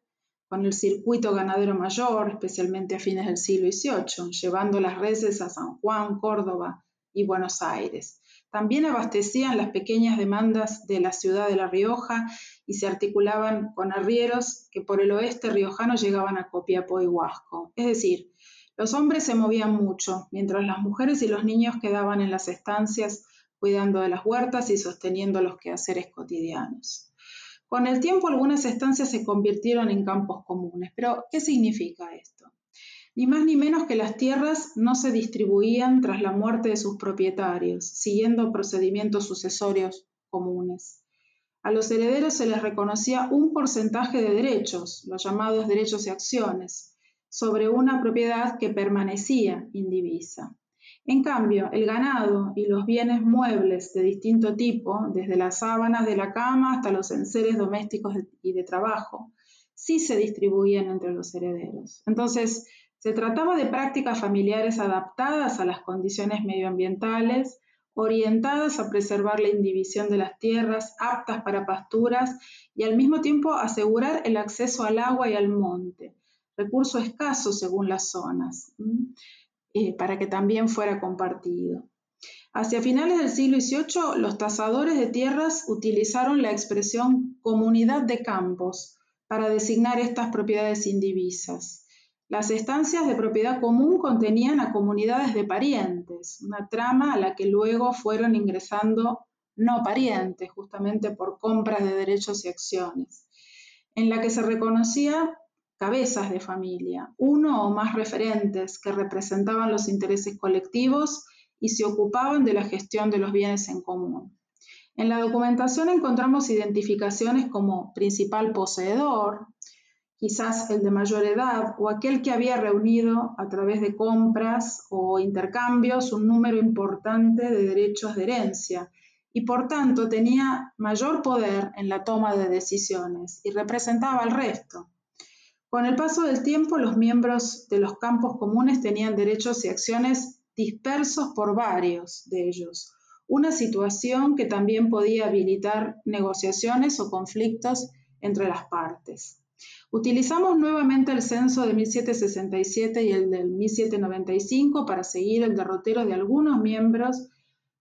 con el circuito ganadero mayor, especialmente a fines del siglo XVIII, llevando las reses a San Juan, Córdoba y Buenos Aires. También abastecían las pequeñas demandas de la ciudad de La Rioja y se articulaban con arrieros que por el oeste riojano llegaban a Copiapó y Huasco. Es decir, los hombres se movían mucho, mientras las mujeres y los niños quedaban en las estancias cuidando de las huertas y sosteniendo los quehaceres cotidianos. Con el tiempo algunas estancias se convirtieron en campos comunes, pero ¿qué significa esto? Ni más ni menos que las tierras no se distribuían tras la muerte de sus propietarios, siguiendo procedimientos sucesorios comunes. A los herederos se les reconocía un porcentaje de derechos, los llamados derechos y acciones, sobre una propiedad que permanecía indivisa. En cambio, el ganado y los bienes muebles de distinto tipo, desde las sábanas de la cama hasta los enseres domésticos y de trabajo, sí se distribuían entre los herederos. Entonces, se trataba de prácticas familiares adaptadas a las condiciones medioambientales, orientadas a preservar la indivisión de las tierras, aptas para pasturas y al mismo tiempo asegurar el acceso al agua y al monte, recurso escaso según las zonas, eh, para que también fuera compartido. Hacia finales del siglo XVIII, los tasadores de tierras utilizaron la expresión comunidad de campos para designar estas propiedades indivisas. Las estancias de propiedad común contenían a comunidades de parientes, una trama a la que luego fueron ingresando no parientes, justamente por compras de derechos y acciones, en la que se reconocía cabezas de familia, uno o más referentes que representaban los intereses colectivos y se ocupaban de la gestión de los bienes en común. En la documentación encontramos identificaciones como principal poseedor, quizás el de mayor edad o aquel que había reunido a través de compras o intercambios un número importante de derechos de herencia y por tanto tenía mayor poder en la toma de decisiones y representaba al resto. Con el paso del tiempo, los miembros de los campos comunes tenían derechos y acciones dispersos por varios de ellos, una situación que también podía habilitar negociaciones o conflictos entre las partes. Utilizamos nuevamente el censo de 1767 y el del 1795 para seguir el derrotero de algunos miembros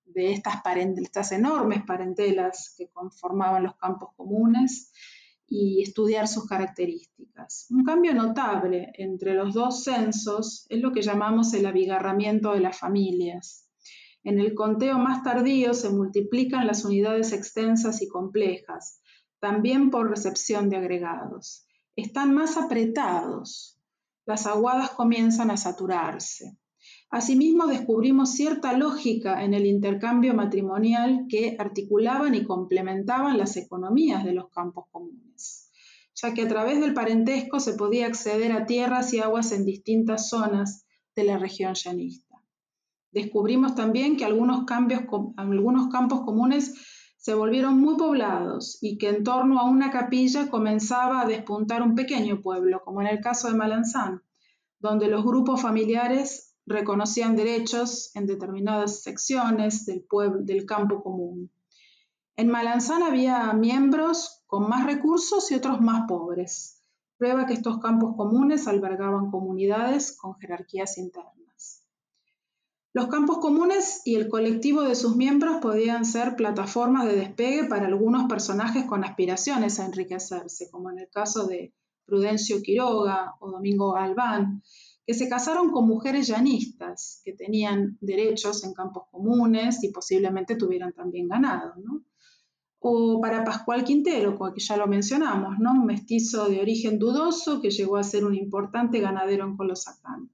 de estas, estas enormes parentelas que conformaban los campos comunes y estudiar sus características. Un cambio notable entre los dos censos es lo que llamamos el abigarramiento de las familias. En el conteo más tardío se multiplican las unidades extensas y complejas, también por recepción de agregados están más apretados. Las aguadas comienzan a saturarse. Asimismo, descubrimos cierta lógica en el intercambio matrimonial que articulaban y complementaban las economías de los campos comunes, ya que a través del parentesco se podía acceder a tierras y aguas en distintas zonas de la región llanista. Descubrimos también que algunos, cambios, algunos campos comunes se volvieron muy poblados y que en torno a una capilla comenzaba a despuntar un pequeño pueblo, como en el caso de Malanzán, donde los grupos familiares reconocían derechos en determinadas secciones del, pueblo, del campo común. En Malanzán había miembros con más recursos y otros más pobres, prueba que estos campos comunes albergaban comunidades con jerarquías internas. Los campos comunes y el colectivo de sus miembros podían ser plataformas de despegue para algunos personajes con aspiraciones a enriquecerse, como en el caso de Prudencio Quiroga o Domingo Albán, que se casaron con mujeres llanistas, que tenían derechos en campos comunes y posiblemente tuvieran también ganado. O para Pascual Quintero, que ya lo mencionamos, ¿no? un mestizo de origen dudoso que llegó a ser un importante ganadero en Colosacán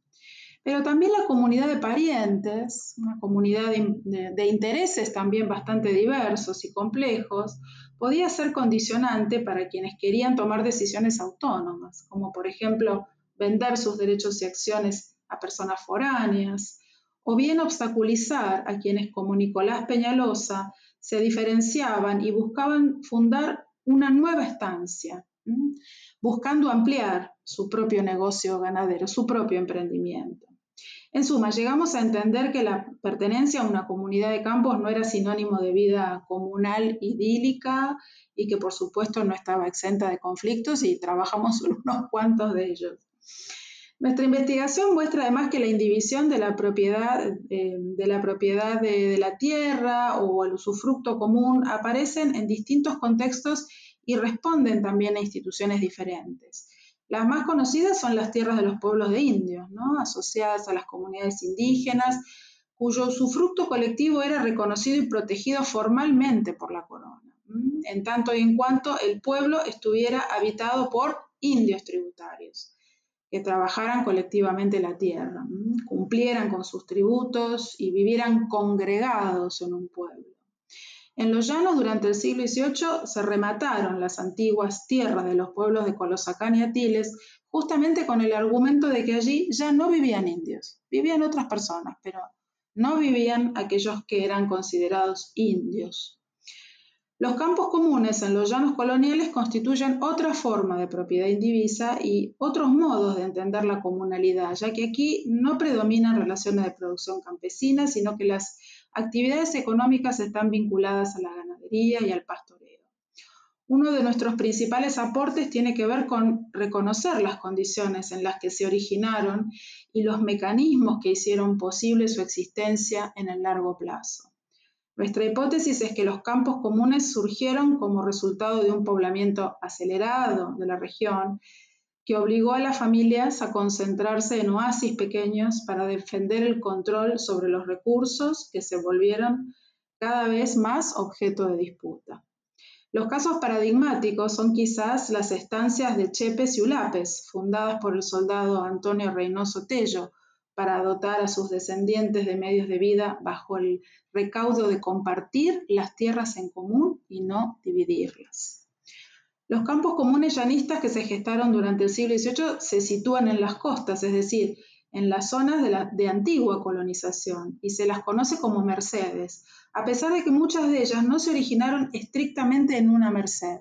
pero también la comunidad de parientes, una comunidad de, intereses también bastante diversos y complejos, podía ser condicionante para quienes querían tomar decisiones autónomas, como por ejemplo vender sus derechos y acciones a personas foráneas, o bien obstaculizar a quienes como Nicolás Peñalosa se diferenciaban y buscaban fundar una nueva estancia, buscando ampliar su propio negocio ganadero, su propio emprendimiento. En suma, llegamos a entender que la pertenencia a una comunidad de campos no era sinónimo de vida comunal idílica y que por supuesto no estaba exenta de conflictos y trabajamos unos cuantos de ellos. Nuestra investigación muestra además que la indivisión de la propiedad, eh, de, la, propiedad de la tierra o el usufructo común aparecen en distintos contextos y responden también a instituciones diferentes. Las más conocidas son las tierras de los pueblos de indios, ¿no? asociadas a las comunidades indígenas, cuyo usufructo colectivo era reconocido y protegido formalmente por la corona, en tanto y en cuanto el pueblo estuviera habitado por indios tributarios, que trabajaran colectivamente la tierra, cumplieran con sus tributos y vivieran congregados en un pueblo. En los llanos durante el siglo XVIII se remataron las antiguas tierras de los pueblos de Colosacán y Atiles justamente con el argumento de que allí ya no vivían indios, vivían otras personas, pero no vivían aquellos que eran considerados indios. Los campos comunes en los llanos coloniales constituyen otra forma de propiedad indivisa y otros modos de entender la comunalidad, ya que aquí no predominan relaciones de producción campesina, sino que las actividades económicas están vinculadas a la ganadería y al pastoreo. Uno de nuestros principales aportes tiene que ver con reconocer las condiciones en las que se originaron y los mecanismos que hicieron posible su existencia en el largo plazo. Nuestra hipótesis es que los campos comunes surgieron como resultado de un poblamiento acelerado de la región que obligó a las familias a concentrarse en oasis pequeños para defender el control sobre los recursos que se volvieron cada vez más objeto de disputa. Los casos paradigmáticos son quizás las estancias de Chepes y Ulapes, fundadas por el soldado Antonio Reynoso Tello, para dotar a sus descendientes de medios de vida bajo el recaudo de compartir las tierras en común y no dividirlas. Los campos comunes llanistas que se gestaron durante el siglo XVIII se sitúan en las costas, es decir, en las zonas de, antigua colonización, y se las conoce como mercedes, a pesar de que muchas de ellas no se originaron estrictamente en una merced.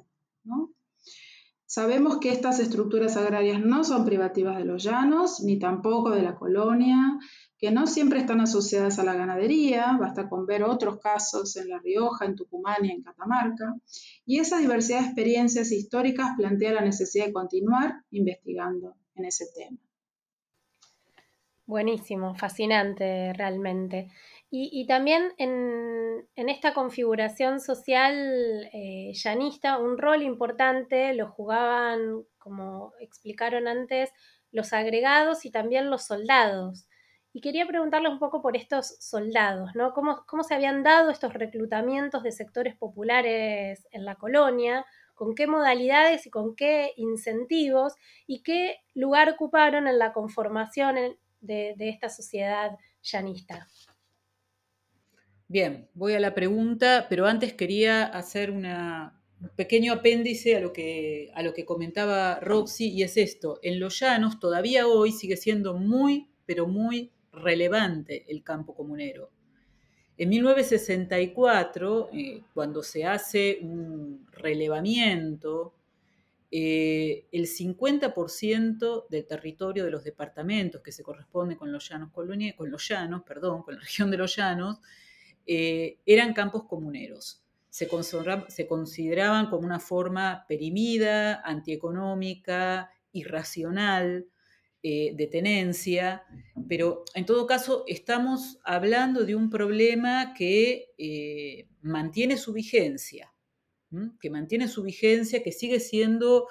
Sabemos que estas estructuras agrarias no son privativas de los llanos, ni tampoco de la colonia, que no siempre están asociadas a la ganadería, basta con ver otros casos en La Rioja, en Tucumán y en Catamarca, y esa diversidad de experiencias históricas plantea la necesidad de continuar investigando en ese tema. Buenísimo, fascinante realmente. Y, también en, esta configuración social eh, llanista, un rol importante lo jugaban, como explicaron antes, los agregados y también los soldados. Y quería preguntarle un poco por estos soldados, ¿no? ¿Cómo, se habían dado estos reclutamientos de sectores populares en la colonia? ¿Con qué modalidades y con qué incentivos? ¿Y qué lugar ocuparon en la conformación de, esta sociedad llanista? Bien, voy a la pregunta, pero antes quería hacer un pequeño apéndice a lo, que, a lo que comentaba Roxy, y es esto, en los llanos todavía hoy sigue siendo muy, pero muy relevante el campo comunero. En 1964, eh, cuando se hace un relevamiento, eh, el 50% del territorio de los departamentos que se corresponde con los llanos, con los llanos, perdón, con la región de los llanos, eh, eran campos comuneros. Se consideraban como una forma perimida, antieconómica, irracional, eh, de tenencia, pero en todo caso estamos hablando de un problema que eh, mantiene su vigencia, que mantiene su vigencia, que sigue siendo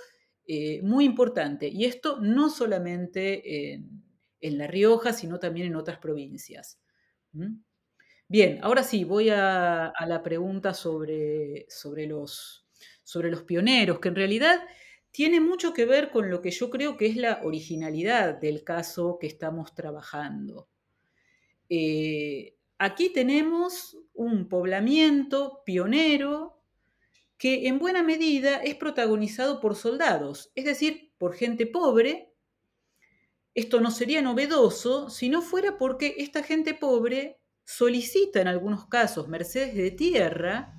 eh, muy importante. Y esto no solamente en, La Rioja, sino también en otras provincias. Bien, ahora sí, voy a, la pregunta sobre, sobre, los, sobre los pioneros, que en realidad tiene mucho que ver con lo que yo creo que es la originalidad del caso que estamos trabajando. Eh, aquí tenemos un poblamiento pionero que en buena medida es protagonizado por soldados, es decir, por gente pobre. Esto no sería novedoso si no fuera porque esta gente pobre solicita en algunos casos mercedes de tierra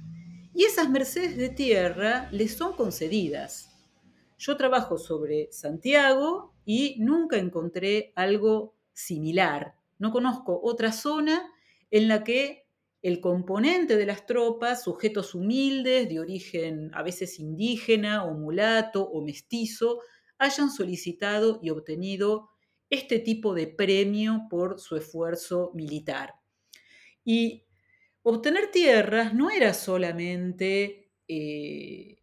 y esas mercedes de tierra les son concedidas. Yo trabajo sobre Santiago y nunca encontré algo similar. No conozco otra zona en la que el componente de las tropas, sujetos humildes, de origen a veces indígena o mulato o mestizo, hayan solicitado y obtenido este tipo de premio por su esfuerzo militar. Y obtener tierras no era solamente eh,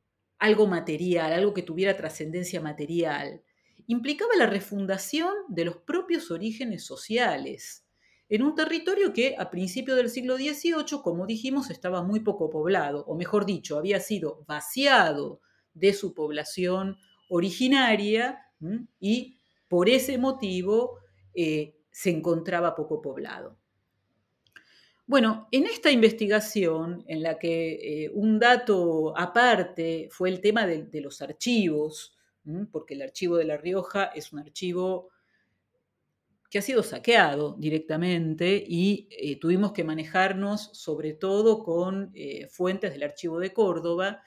algo material, algo que tuviera trascendencia material. Implicaba la refundación de los propios orígenes sociales, en un territorio que a principios del siglo XVIII, como dijimos, estaba muy poco poblado, o mejor dicho, había sido vaciado de su población originaria y por ese motivo eh, se encontraba poco poblado. Bueno, en esta investigación, en la que eh, un dato aparte fue el tema de, los archivos, porque el archivo de La Rioja es un archivo que ha sido saqueado directamente y eh, tuvimos que manejarnos sobre todo con eh, fuentes del archivo de Córdoba,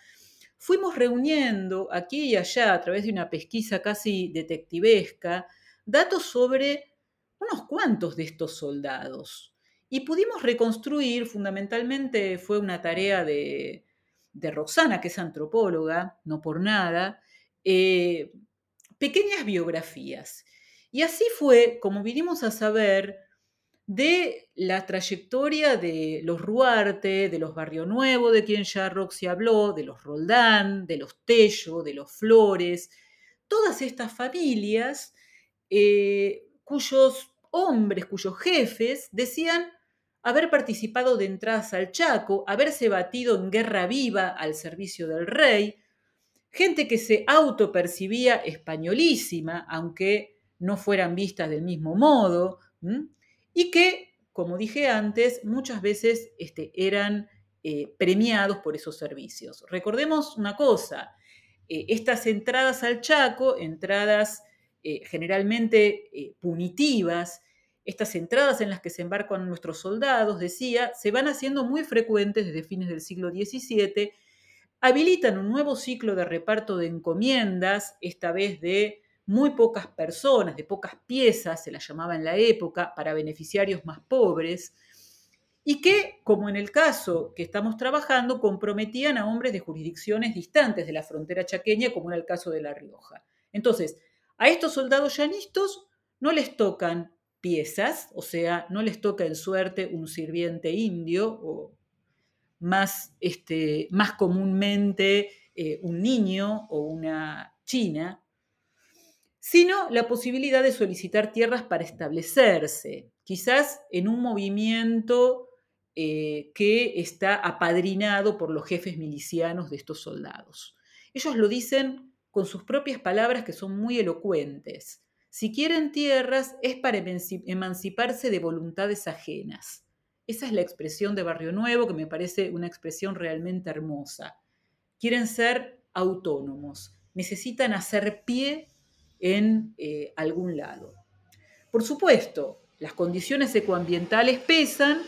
fuimos reuniendo aquí y allá a través de una pesquisa casi detectivesca datos sobre unos cuantos de estos soldados. Y pudimos reconstruir, fundamentalmente fue una tarea de, Roxana, que es antropóloga, no por nada, eh, pequeñas biografías. Y así fue como vinimos a saber de la trayectoria de los Ruarte, de los Barrio Nuevo, de quien ya Roxy habló, de los Roldán, de los Tello, de los Flores, todas estas familias eh, cuyos hombres, cuyos jefes decían haber participado de entradas al Chaco, haberse batido en guerra viva al servicio del rey, gente que se autopercibía españolísima, aunque no fueran vistas del mismo modo, y que, como dije antes, muchas veces este, eran eh, premiados por esos servicios. Recordemos una cosa, eh, estas entradas al Chaco, entradas eh, generalmente punitivas, estas entradas en las que se embarcan nuestros soldados, decía, se van haciendo muy frecuentes desde fines del siglo XVII, habilitan un nuevo ciclo de reparto de encomiendas, esta vez de muy pocas personas, de pocas piezas, se las llamaba en la época, para beneficiarios más pobres, y que, como en el caso que estamos trabajando, comprometían a hombres de jurisdicciones distantes de la frontera chaqueña, como era el caso de La Rioja. Entonces, a estos soldados llanistos no les tocan piezas, o sea, no les toca en suerte un sirviente indio o más, este, más comúnmente eh, un niño o una china, sino la posibilidad de solicitar tierras para establecerse, quizás en un movimiento eh, que está apadrinado por los jefes milicianos de estos soldados. Ellos lo dicen con sus propias palabras que son muy elocuentes. Si quieren tierras es para emanciparse de voluntades ajenas. Esa es la expresión de Barrio Nuevo que me parece una expresión realmente hermosa. Quieren ser autónomos, necesitan hacer pie en eh, algún lado. Por supuesto, las condiciones ecoambientales pesan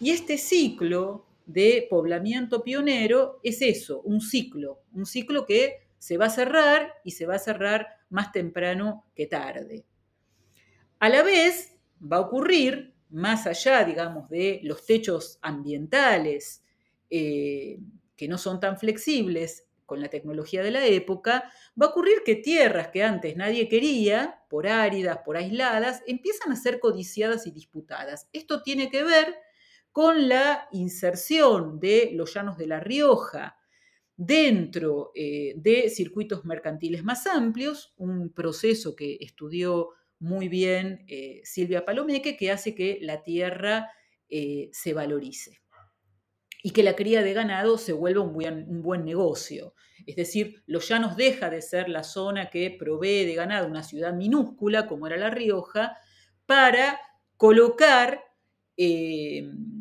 y este ciclo de poblamiento pionero es eso, un ciclo, un ciclo que se va a cerrar y se va a cerrar más temprano que tarde. A la vez va a ocurrir, más allá, digamos, de los techos ambientales eh, que no son tan flexibles con la tecnología de la época, va a ocurrir que tierras que antes nadie quería, por áridas, por aisladas, empiezan a ser codiciadas y disputadas. Esto tiene que ver con la inserción de los llanos de La Rioja dentro eh, de circuitos mercantiles más amplios, un proceso que estudió muy bien eh, Silvia Palomeque, que hace que la tierra eh, se valorice y que la cría de ganado se vuelva un buen, negocio. Es decir, Los Llanos deja de ser la zona que provee de ganado una ciudad minúscula como era La Rioja para colocar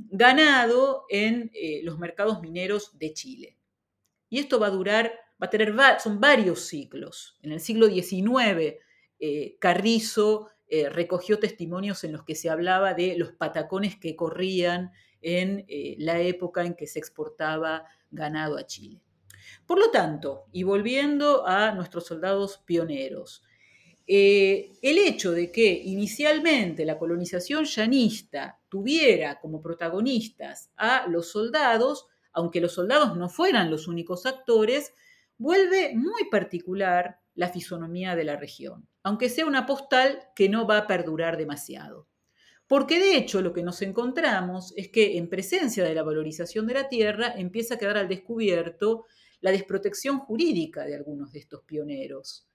ganado en los mercados mineros de Chile. Y esto va a durar, va a tener, son varios ciclos. En el siglo XIX, eh, Carrizo recogió testimonios en los que se hablaba de los patacones que corrían en eh, la época en que se exportaba ganado a Chile. Por lo tanto, y volviendo a nuestros soldados pioneros, eh, el hecho de que inicialmente la colonización llanista tuviera como protagonistas a los soldados, aunque los soldados no fueran los únicos actores, vuelve muy particular la fisonomía de la región, aunque sea una postal que no va a perdurar demasiado. Porque de hecho lo que nos encontramos es que en presencia de la valorización de la tierra empieza a quedar al descubierto la desprotección jurídica de algunos de estos pioneros.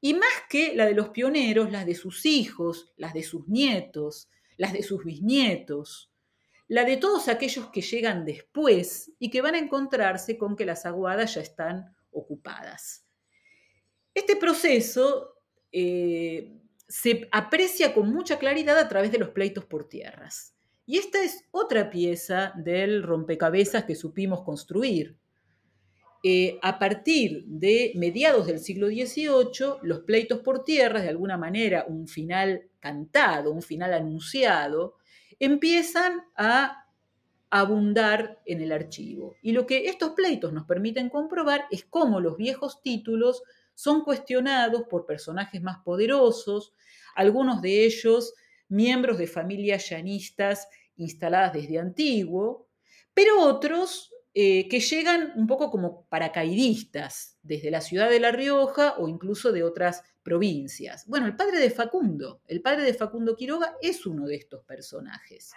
Y más que la de los pioneros, las de sus hijos, las de sus nietos, las de sus bisnietos, la de todos aquellos que llegan después y que van a encontrarse con que las aguadas ya están ocupadas. Este proceso eh, se aprecia con mucha claridad a través de los pleitos por tierras. Y esta es otra pieza del rompecabezas que supimos construir. Eh, a partir de mediados del siglo XVIII, los pleitos por tierras, de alguna manera un final cantado, un final anunciado, empiezan a abundar en el archivo. Y lo que estos pleitos nos permiten comprobar es cómo los viejos títulos son cuestionados por personajes más poderosos, algunos de ellos miembros de familias llanistas instaladas desde antiguo, pero otros eh, que llegan un poco como paracaidistas desde la ciudad de La Rioja o incluso de otras provincias. Bueno, el padre de Facundo, el padre de Facundo Quiroga es uno de estos personajes.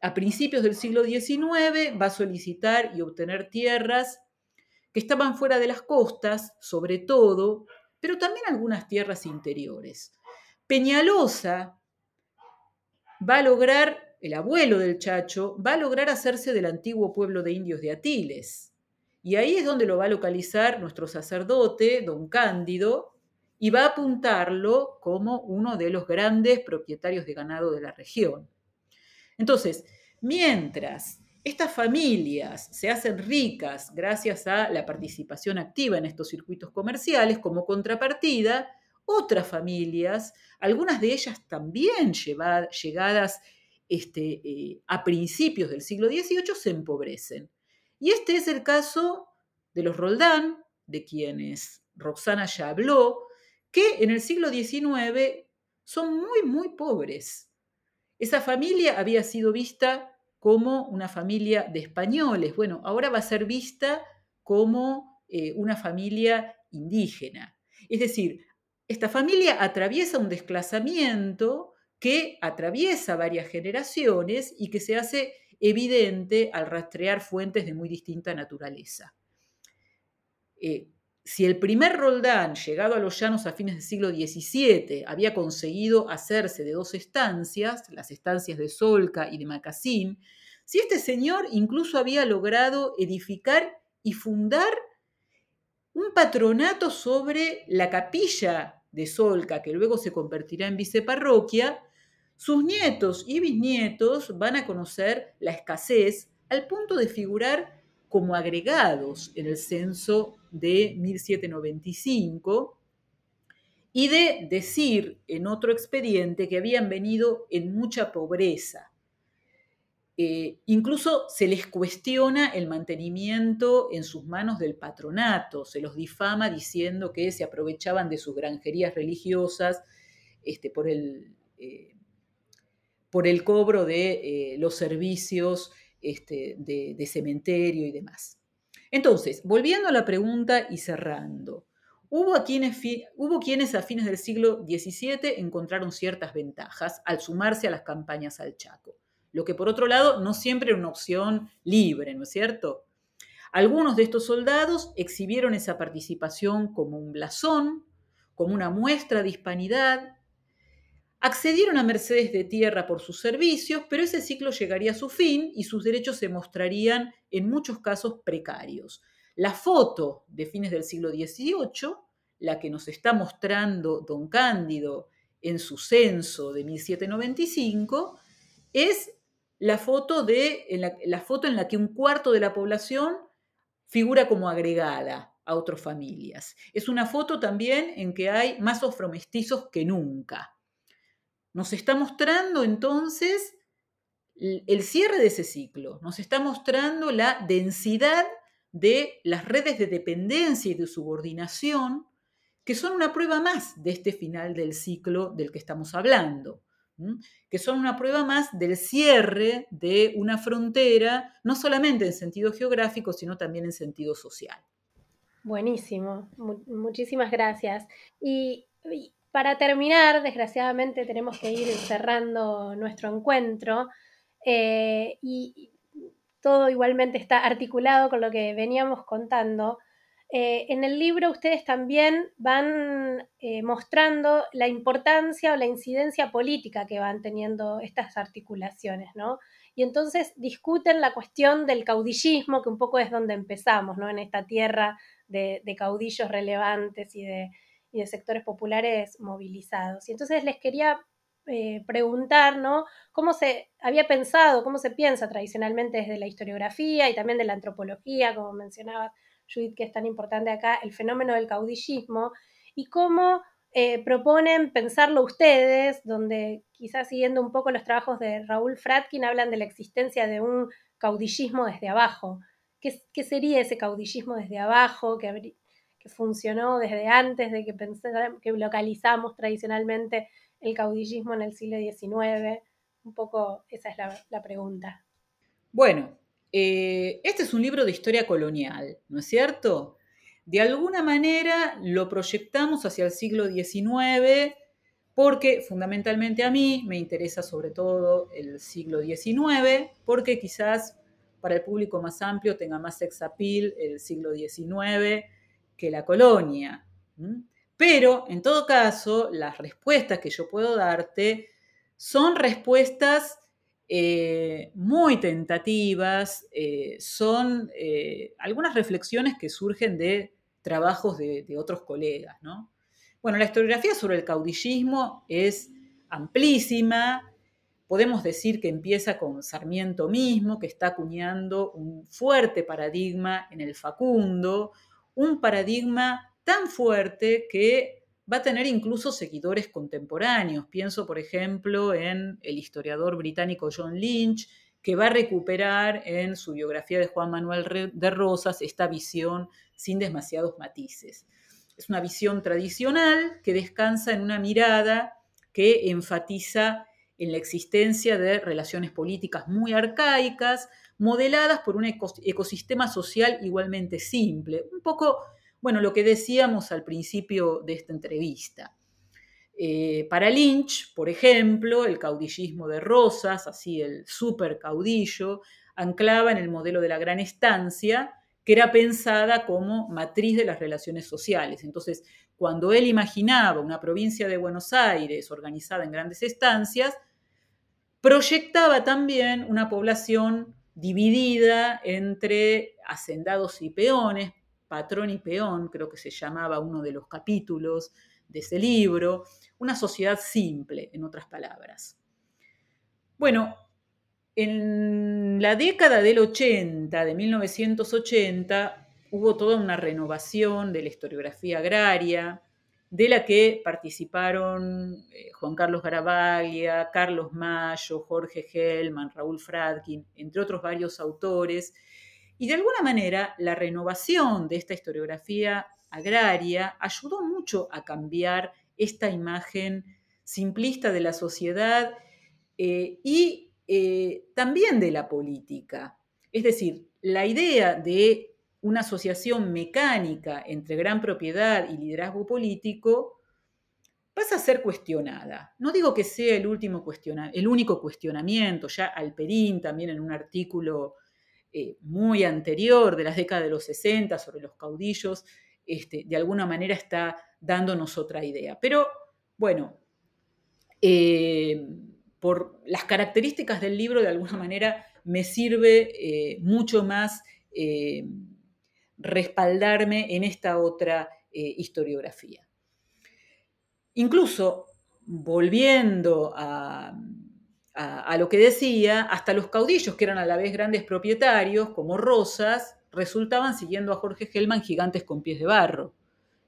A principios del siglo XIX va a solicitar y obtener tierras que estaban fuera de las costas, sobre todo, pero también algunas tierras interiores. Peñalosa va a lograr, el abuelo del Chacho, va a lograr hacerse del antiguo pueblo de indios de Atiles. Y ahí es donde lo va a localizar nuestro sacerdote, don Cándido, y va a apuntarlo como uno de los grandes propietarios de ganado de la región. Entonces, mientras estas familias se hacen ricas gracias a la participación activa en estos circuitos comerciales como contrapartida, otras familias, algunas de ellas también llegadas este, eh, a principios del siglo XVIII, se empobrecen. Y este es el caso de los Roldán, de quienes Roxana ya habló, que en el siglo XIX son muy, muy pobres. Esa familia había sido vista como una familia de españoles. Bueno, ahora va a ser vista como eh, una familia indígena. Es decir, esta familia atraviesa un desplazamiento que atraviesa varias generaciones y que se hace evidente al rastrear fuentes de muy distinta naturaleza. Eh, si el primer Roldán, llegado a los llanos a fines del siglo XVII, había conseguido hacerse de dos estancias, las estancias de Solca y de Macasín, si este señor incluso había logrado edificar y fundar un patronato sobre la capilla de Solca, que luego se convertirá en viceparroquia, sus nietos y bisnietos van a conocer la escasez al punto de figurar como agregados en el censo de 1795 y de decir en otro expediente que habían venido en mucha pobreza. Eh, incluso se les cuestiona el mantenimiento en sus manos del patronato, se los difama diciendo que se aprovechaban de sus granjerías religiosas este, por, el, eh, por, el, cobro de eh, los servicios este, de, cementerio y demás. Entonces, volviendo a la pregunta y cerrando, hubo, quienes, hubo quienes a fines del siglo XVII encontraron ciertas ventajas al sumarse a las campañas al Chaco, lo que por otro lado no siempre era una opción libre, ¿no es cierto? Algunos de estos soldados exhibieron esa participación como un blasón, como una muestra de hispanidad, Accedieron a Mercedes de Tierra por sus servicios, pero ese ciclo llegaría a su fin y sus derechos se mostrarían en muchos casos precarios. La foto de fines del siglo XVIII, la que nos está mostrando don Cándido en su censo de 1795, es la foto, de, la, la foto en la que un cuarto de la población figura como agregada a otras familias. Es una foto también en que hay más ofromestizos que nunca. Nos está mostrando entonces el cierre de ese ciclo, nos está mostrando la densidad de las redes de dependencia y de subordinación, que son una prueba más de este final del ciclo del que estamos hablando, que son una prueba más del cierre de una frontera, no solamente en sentido geográfico, sino también en sentido social. Buenísimo, muchísimas gracias. y para terminar, desgraciadamente tenemos que ir cerrando nuestro encuentro eh, y todo igualmente está articulado con lo que veníamos contando. Eh, en el libro ustedes también van eh, mostrando la importancia o la incidencia política que van teniendo estas articulaciones, ¿no? Y entonces discuten la cuestión del caudillismo, que un poco es donde empezamos, ¿no? En esta tierra de caudillos relevantes y de, y de sectores populares movilizados. Y entonces les quería eh, preguntar, ¿no? ¿Cómo se había pensado, cómo se piensa tradicionalmente desde la historiografía y también de la antropología, como mencionaba Judith, que es tan importante acá, el fenómeno del caudillismo, y cómo eh, proponen pensarlo ustedes, donde quizás siguiendo un poco los trabajos de Raúl Fratkin, hablan de la existencia de un caudillismo desde abajo. ¿Qué, qué sería ese caudillismo desde abajo? Que que funcionó desde antes de que, que localizamos tradicionalmente el caudillismo en el siglo XIX? Un poco esa es la, pregunta. Bueno, eh, este es un libro de historia colonial, ¿no es cierto? De alguna manera lo proyectamos hacia el siglo XIX porque fundamentalmente a mí me interesa sobre todo el siglo XIX, porque quizás para el público más amplio tenga más sex appeal el siglo XIX que la colonia. Pero, en todo caso, las respuestas que yo puedo darte son respuestas eh, muy tentativas, eh, son eh, algunas reflexiones que surgen de trabajos de, de otros colegas. ¿no? Bueno, la historiografía sobre el caudillismo es amplísima, podemos decir que empieza con Sarmiento mismo, que está acuñando un fuerte paradigma en el Facundo, un paradigma tan fuerte que va a tener incluso seguidores contemporáneos. Pienso, por ejemplo, en el historiador británico John Lynch, que va a recuperar en su biografía de Juan Manuel de Rosas esta visión sin demasiados matices. Es una visión tradicional que descansa en una mirada que enfatiza en la existencia de relaciones políticas muy arcaicas, modeladas por un ecosistema social igualmente simple. Un poco, bueno, lo que decíamos al principio de esta entrevista. Eh, para Lynch, por ejemplo, el caudillismo de Rosas, así el super caudillo, anclaba en el modelo de la gran estancia, que era pensada como matriz de las relaciones sociales. Entonces, cuando él imaginaba una provincia de Buenos Aires organizada en grandes estancias, proyectaba también una población dividida entre hacendados y peones, patrón y peón, creo que se llamaba uno de los capítulos de ese libro, una sociedad simple, en otras palabras. Bueno, en la década del 80, de 1980, hubo toda una renovación de la historiografía agraria, de la que participaron eh, Juan Carlos Garabaglia, Carlos Mayo, Jorge Hellman, Raúl Fradkin, entre otros varios autores. Y de alguna manera la renovación de esta historiografía agraria ayudó mucho a cambiar esta imagen simplista de la sociedad eh, y eh, también de la política. Es decir, la idea de una asociación mecánica entre gran propiedad y liderazgo político pasa a ser cuestionada. No digo que sea el, último el único cuestionamiento, ya Alperín también en un artículo eh, muy anterior de las décadas de los 60 sobre los caudillos, este, de alguna manera está dándonos otra idea. Pero bueno, eh, por las características del libro, de alguna manera me sirve eh, mucho más respaldarme en esta otra eh, historiografía. Incluso, volviendo a, lo que decía, hasta los caudillos, que eran a la vez grandes propietarios, como Rosas, resultaban siguiendo a Jorge Hellman gigantes con pies de barro.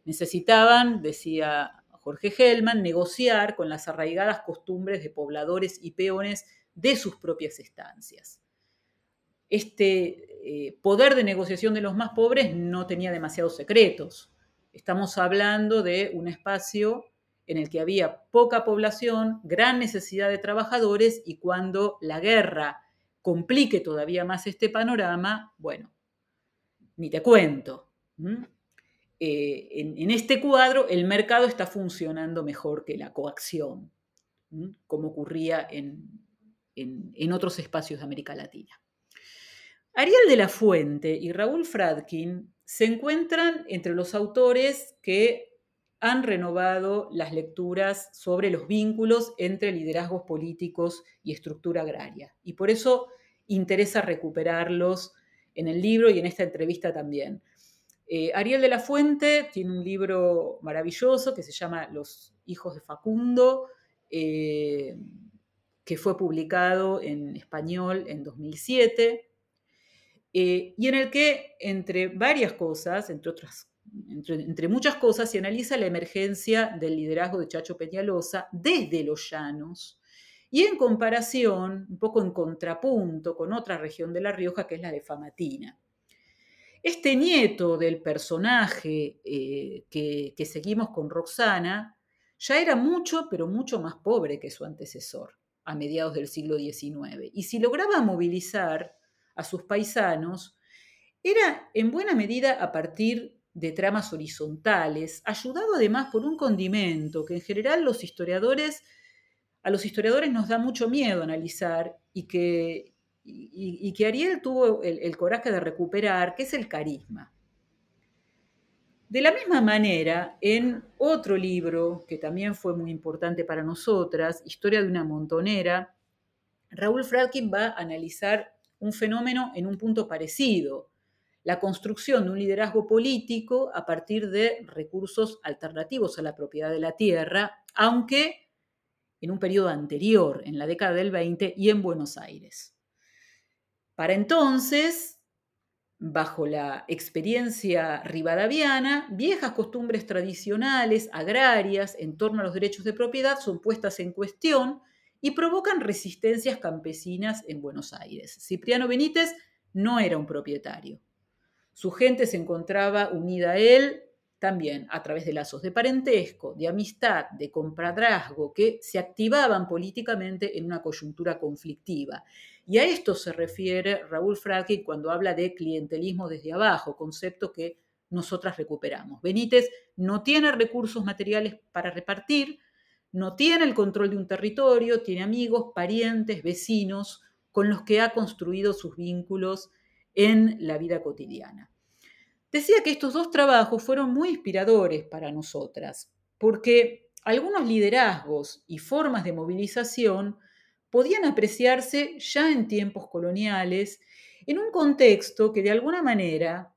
Necesitaban, decía Jorge Hellman, negociar con las arraigadas costumbres de pobladores y peones de sus propias estancias. Este eh, poder de negociación de los más pobres no tenía demasiados secretos. Estamos hablando de un espacio en el que había poca población, gran necesidad de trabajadores y cuando la guerra complique todavía más este panorama, bueno, ni te cuento. Eh, en, este cuadro el mercado está funcionando mejor que la coacción, como ocurría en otros espacios de América Latina. Ariel de la Fuente y Raúl Fradkin se encuentran entre los autores que han renovado las lecturas sobre los vínculos entre liderazgos políticos y estructura agraria. Y por eso interesa recuperarlos en el libro y en esta entrevista también. Eh, Ariel de la Fuente tiene un libro maravilloso que se llama Los hijos de Facundo, eh, que fue publicado en español en 2007. Eh, y en el que, entre varias cosas, entre otras, entre, muchas cosas, se analiza la emergencia del liderazgo de Chacho Peñalosa desde los llanos y en comparación, un poco en contrapunto con otra región de La Rioja, que es la de Famatina. Este nieto del personaje eh, que, que seguimos con Roxana ya era mucho, pero mucho más pobre que su antecesor a mediados del siglo XIX. Y si lograba movilizar a sus paisanos, era en buena medida a partir de tramas horizontales, ayudado además por un condimento que en general los historiadores, a los historiadores nos da mucho miedo analizar y que, y, que Ariel tuvo el, coraje de recuperar, que es el carisma. De la misma manera, en otro libro que también fue muy importante para nosotras, Historia de una montonera, Raúl Fradkin va a analizar un fenómeno en un punto parecido, la construcción de un liderazgo político a partir de recursos alternativos a la propiedad de la tierra, aunque en un periodo anterior, en la década del 20 y en Buenos Aires. Para entonces, bajo la experiencia rivadaviana, viejas costumbres tradicionales, agrarias, en torno a los derechos de propiedad son puestas en cuestión y provocan resistencias campesinas en Buenos Aires. Cipriano Benítez no era un propietario. Su gente se encontraba unida a él también a través de lazos de parentesco, de amistad, de compadrazgo, que se activaban políticamente en una coyuntura conflictiva. Y a esto se refiere Raúl Fraki cuando habla de clientelismo desde abajo, concepto que nosotras recuperamos. Benítez no tiene recursos materiales para repartir, no tiene el control de un territorio, tiene amigos, parientes, vecinos con los que ha construido sus vínculos en la vida cotidiana. Decía que estos dos trabajos fueron muy inspiradores para nosotras, porque algunos liderazgos y formas de movilización podían apreciarse ya en tiempos coloniales en un contexto que de alguna manera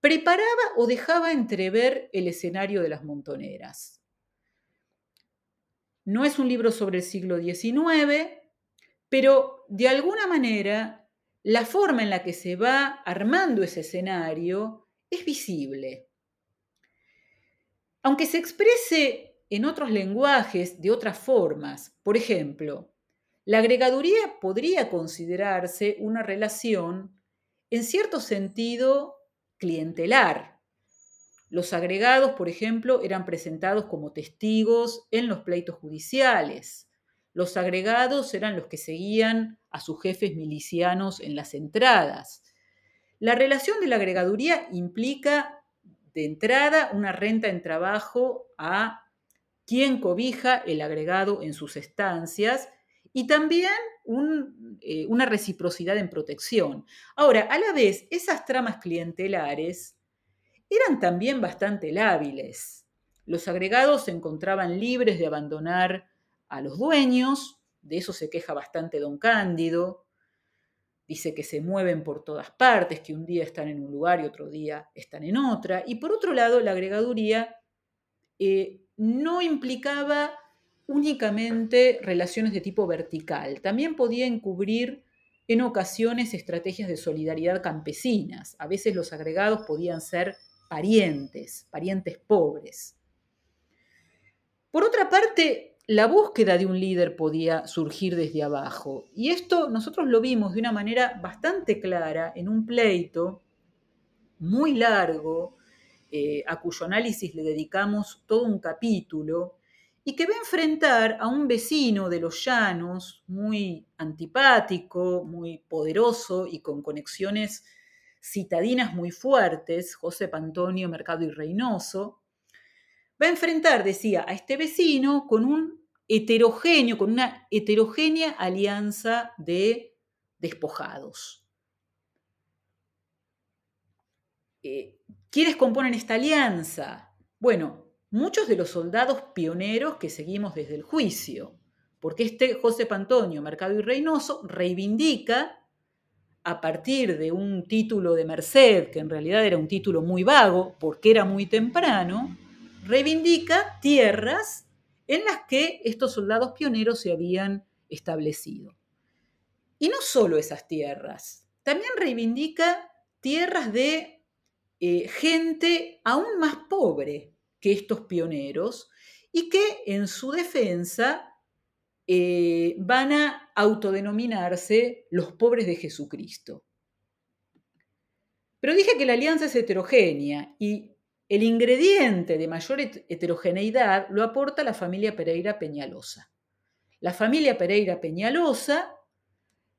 preparaba o dejaba entrever el escenario de las montoneras. No es un libro sobre el siglo XIX, pero de alguna manera la forma en la que se va armando ese escenario es visible. aunque se exprese en otros lenguajes de otras formas. Por ejemplo, la agregaduría podría considerarse una relación en cierto sentido clientelar. Los agregados, por ejemplo, eran presentados como testigos en los pleitos judiciales. Los agregados eran los que seguían a sus jefes milicianos en las entradas. La relación de la agregaduría implica de entrada una renta en trabajo a quien cobija el agregado en sus estancias y también eh, una reciprocidad en protección. Ahora, a la vez, esas tramas clientelares eran también bastante lábiles. Los agregados se encontraban libres de abandonar a los dueños, de eso se queja bastante don Cándido, dice que se mueven por todas partes, que un día están en un lugar y otro día están en otra, y por otro lado, la agregaduría eh, no implicaba únicamente relaciones de tipo vertical, también podía encubrir en ocasiones estrategias de solidaridad campesinas. A veces los agregados podían ser parientes, parientes pobres. Por otra parte, la búsqueda de un líder podía surgir desde abajo. Y esto nosotros lo vimos de una manera bastante clara en un pleito muy largo, eh, a cuyo análisis le dedicamos todo un capítulo, y que va a enfrentar a un vecino de los llanos muy antipático, muy poderoso y con conexiones citadinas muy fuertes, José Antonio Mercado y Reynoso, va a enfrentar, decía, a este vecino con un heterogéneo, con una heterogénea alianza de despojados. Eh, ¿Quiénes componen esta alianza? Bueno, muchos de los soldados pioneros que seguimos desde el juicio, porque este José Antonio Mercado y Reynoso reivindica, a partir de un título de merced, que en realidad era un título muy vago, porque era muy temprano, reivindica tierras en las que estos soldados pioneros se habían establecido. Y no solo esas tierras, también reivindica tierras de eh, gente aún más pobre, que estos pioneros y que en su defensa eh, van a autodenominarse los pobres de Jesucristo. Pero dije que la alianza es heterogénea y el ingrediente de mayor heterogeneidad lo aporta la familia Pereira Peñalosa. La familia Pereira Peñalosa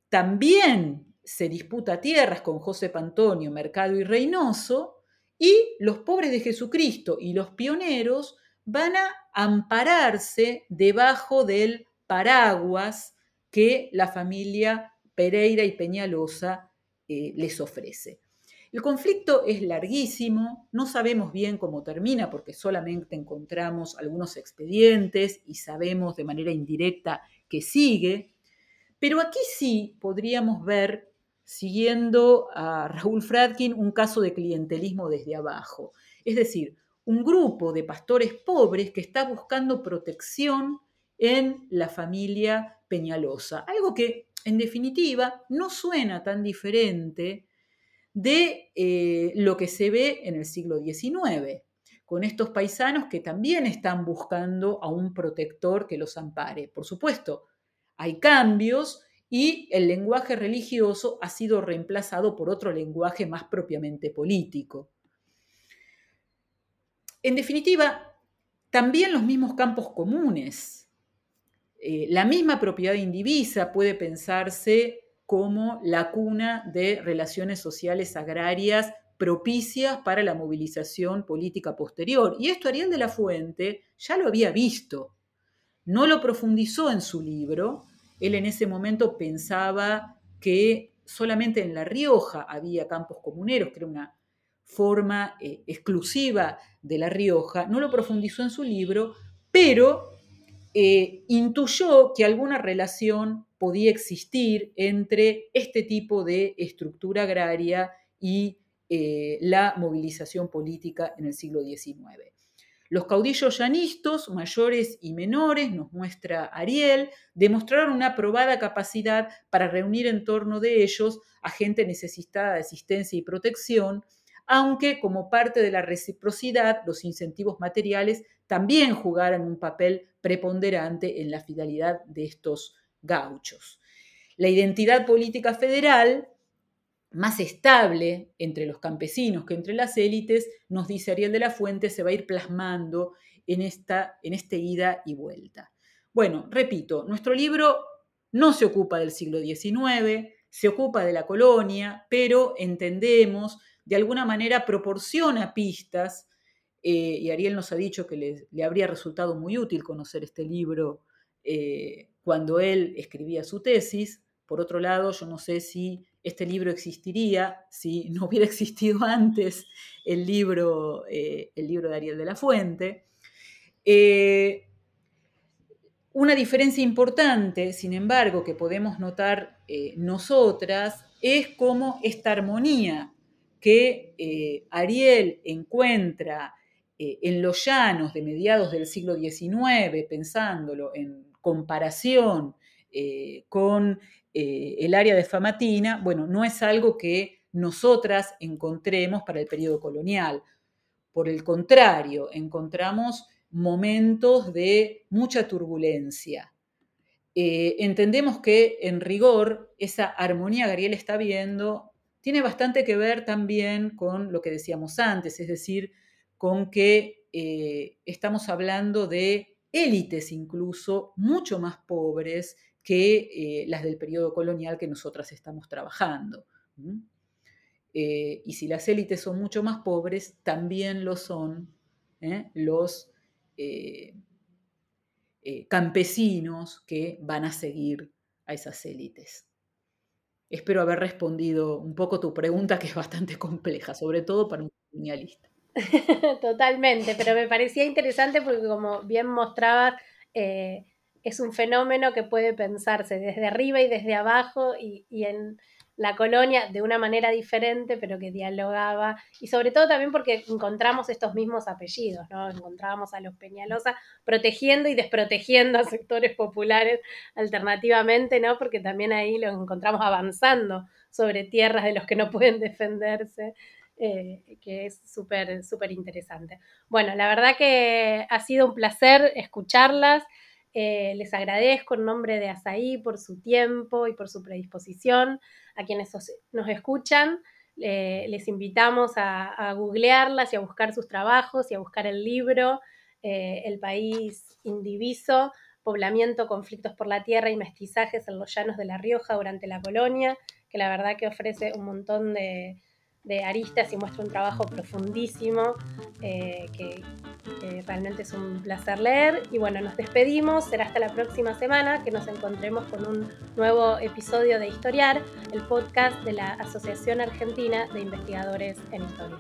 también se disputa tierras con José Antonio Mercado y Reynoso, y los pobres de Jesucristo y los pioneros van a ampararse debajo del paraguas que la familia Pereira y Peñalosa eh, les ofrece. El conflicto es larguísimo, no sabemos bien cómo termina porque solamente encontramos algunos expedientes y sabemos de manera indirecta que sigue, pero aquí sí podríamos ver siguiendo a Raúl Fradkin, un caso de clientelismo desde abajo. Es decir, un grupo de pastores pobres que está buscando protección en la familia Peñalosa. Algo que, en definitiva, no suena tan diferente de eh, lo que se ve en el siglo XIX, con estos paisanos que también están buscando a un protector que los ampare. Por supuesto, hay cambios, y el lenguaje religioso ha sido reemplazado por otro lenguaje más propiamente político. En definitiva, también los mismos campos comunes. Eh, la misma propiedad indivisa puede pensarse como la cuna de relaciones sociales agrarias propicias para la movilización política posterior. Y esto Ariel de la Fuente ya lo había visto. No lo profundizó en su libro, él en ese momento pensaba que solamente en La Rioja había campos comuneros, que era una forma eh, exclusiva de La Rioja. No lo profundizó en su libro, pero eh, intuyó que alguna relación podía existir entre este tipo de estructura agraria y eh, la movilización política en el siglo XIX. Los caudillos llanistos, mayores y menores, nos muestra Ariel, demostraron una probada capacidad para reunir en torno de ellos a gente necesitada de asistencia y protección, aunque como parte de la reciprocidad los incentivos materiales también jugaran un papel preponderante en la fidelidad de estos gauchos. La identidad política federal, más estable entre los campesinos que entre las élites, nos dice Ariel de la Fuente, se va a ir plasmando en, esta, en este ida y vuelta. Bueno, repito, nuestro libro no se ocupa del siglo XIX, se ocupa de la colonia, pero entendemos, de alguna manera proporciona pistas, eh, y Ariel nos ha dicho que le, habría resultado muy útil conocer este libro eh, cuando él escribía su tesis. Por otro lado, yo no sé si este libro existiría si no hubiera existido antes el libro, eh, el libro de Ariel de la Fuente. Una diferencia importante, sin embargo, que podemos notar nosotras es cómo esta armonía que Ariel encuentra eh, en los llanos de mediados del siglo XIX, pensándolo en comparación con el área de Famatina, bueno, no es algo que nosotras encontremos para el periodo colonial. Por el contrario, encontramos momentos de mucha turbulencia. Eh, entendemos que en rigor esa armonía que Ariel está viendo tiene bastante que ver también con lo que decíamos antes, es decir, con que eh, estamos hablando de élites incluso mucho más pobres que eh, las del periodo colonial que nosotras estamos trabajando. y si las élites son mucho más pobres, también lo son los eh, eh, campesinos que van a seguir a esas élites. Espero haber respondido un poco tu pregunta, que es bastante compleja, sobre todo para un colonialista. Totalmente, pero me parecía interesante porque como bien mostrabas, eh, es un fenómeno que puede pensarse desde arriba y desde abajo y en la colonia de una manera diferente, pero que dialogaba, y sobre todo también porque encontramos estos mismos apellidos, ¿no? Encontrábamos a los Peñalosa protegiendo y desprotegiendo a sectores populares alternativamente, ¿no? Porque también ahí los encontramos avanzando sobre tierras de los que no pueden defenderse. Eh, que es súper, súper interesante. Bueno, la verdad que ha sido un placer escucharlas. Eh, les agradezco en nombre de Asaí por su tiempo y por su predisposición. A quienes nos escuchan, les invitamos a, googlearlas y a buscar sus trabajos y a buscar el libro eh, El país indiviso, poblamiento, conflictos por la tierra y mestizajes en los llanos de La Rioja durante la colonia, que la verdad que ofrece un montón de, de aristas y muestra un trabajo profundísimo eh, que realmente es un placer leer. Y bueno, nos despedimos, será hasta la próxima semana que nos encontremos con un nuevo episodio de Historiar, el podcast de la Asociación Argentina de Investigadores en Historia.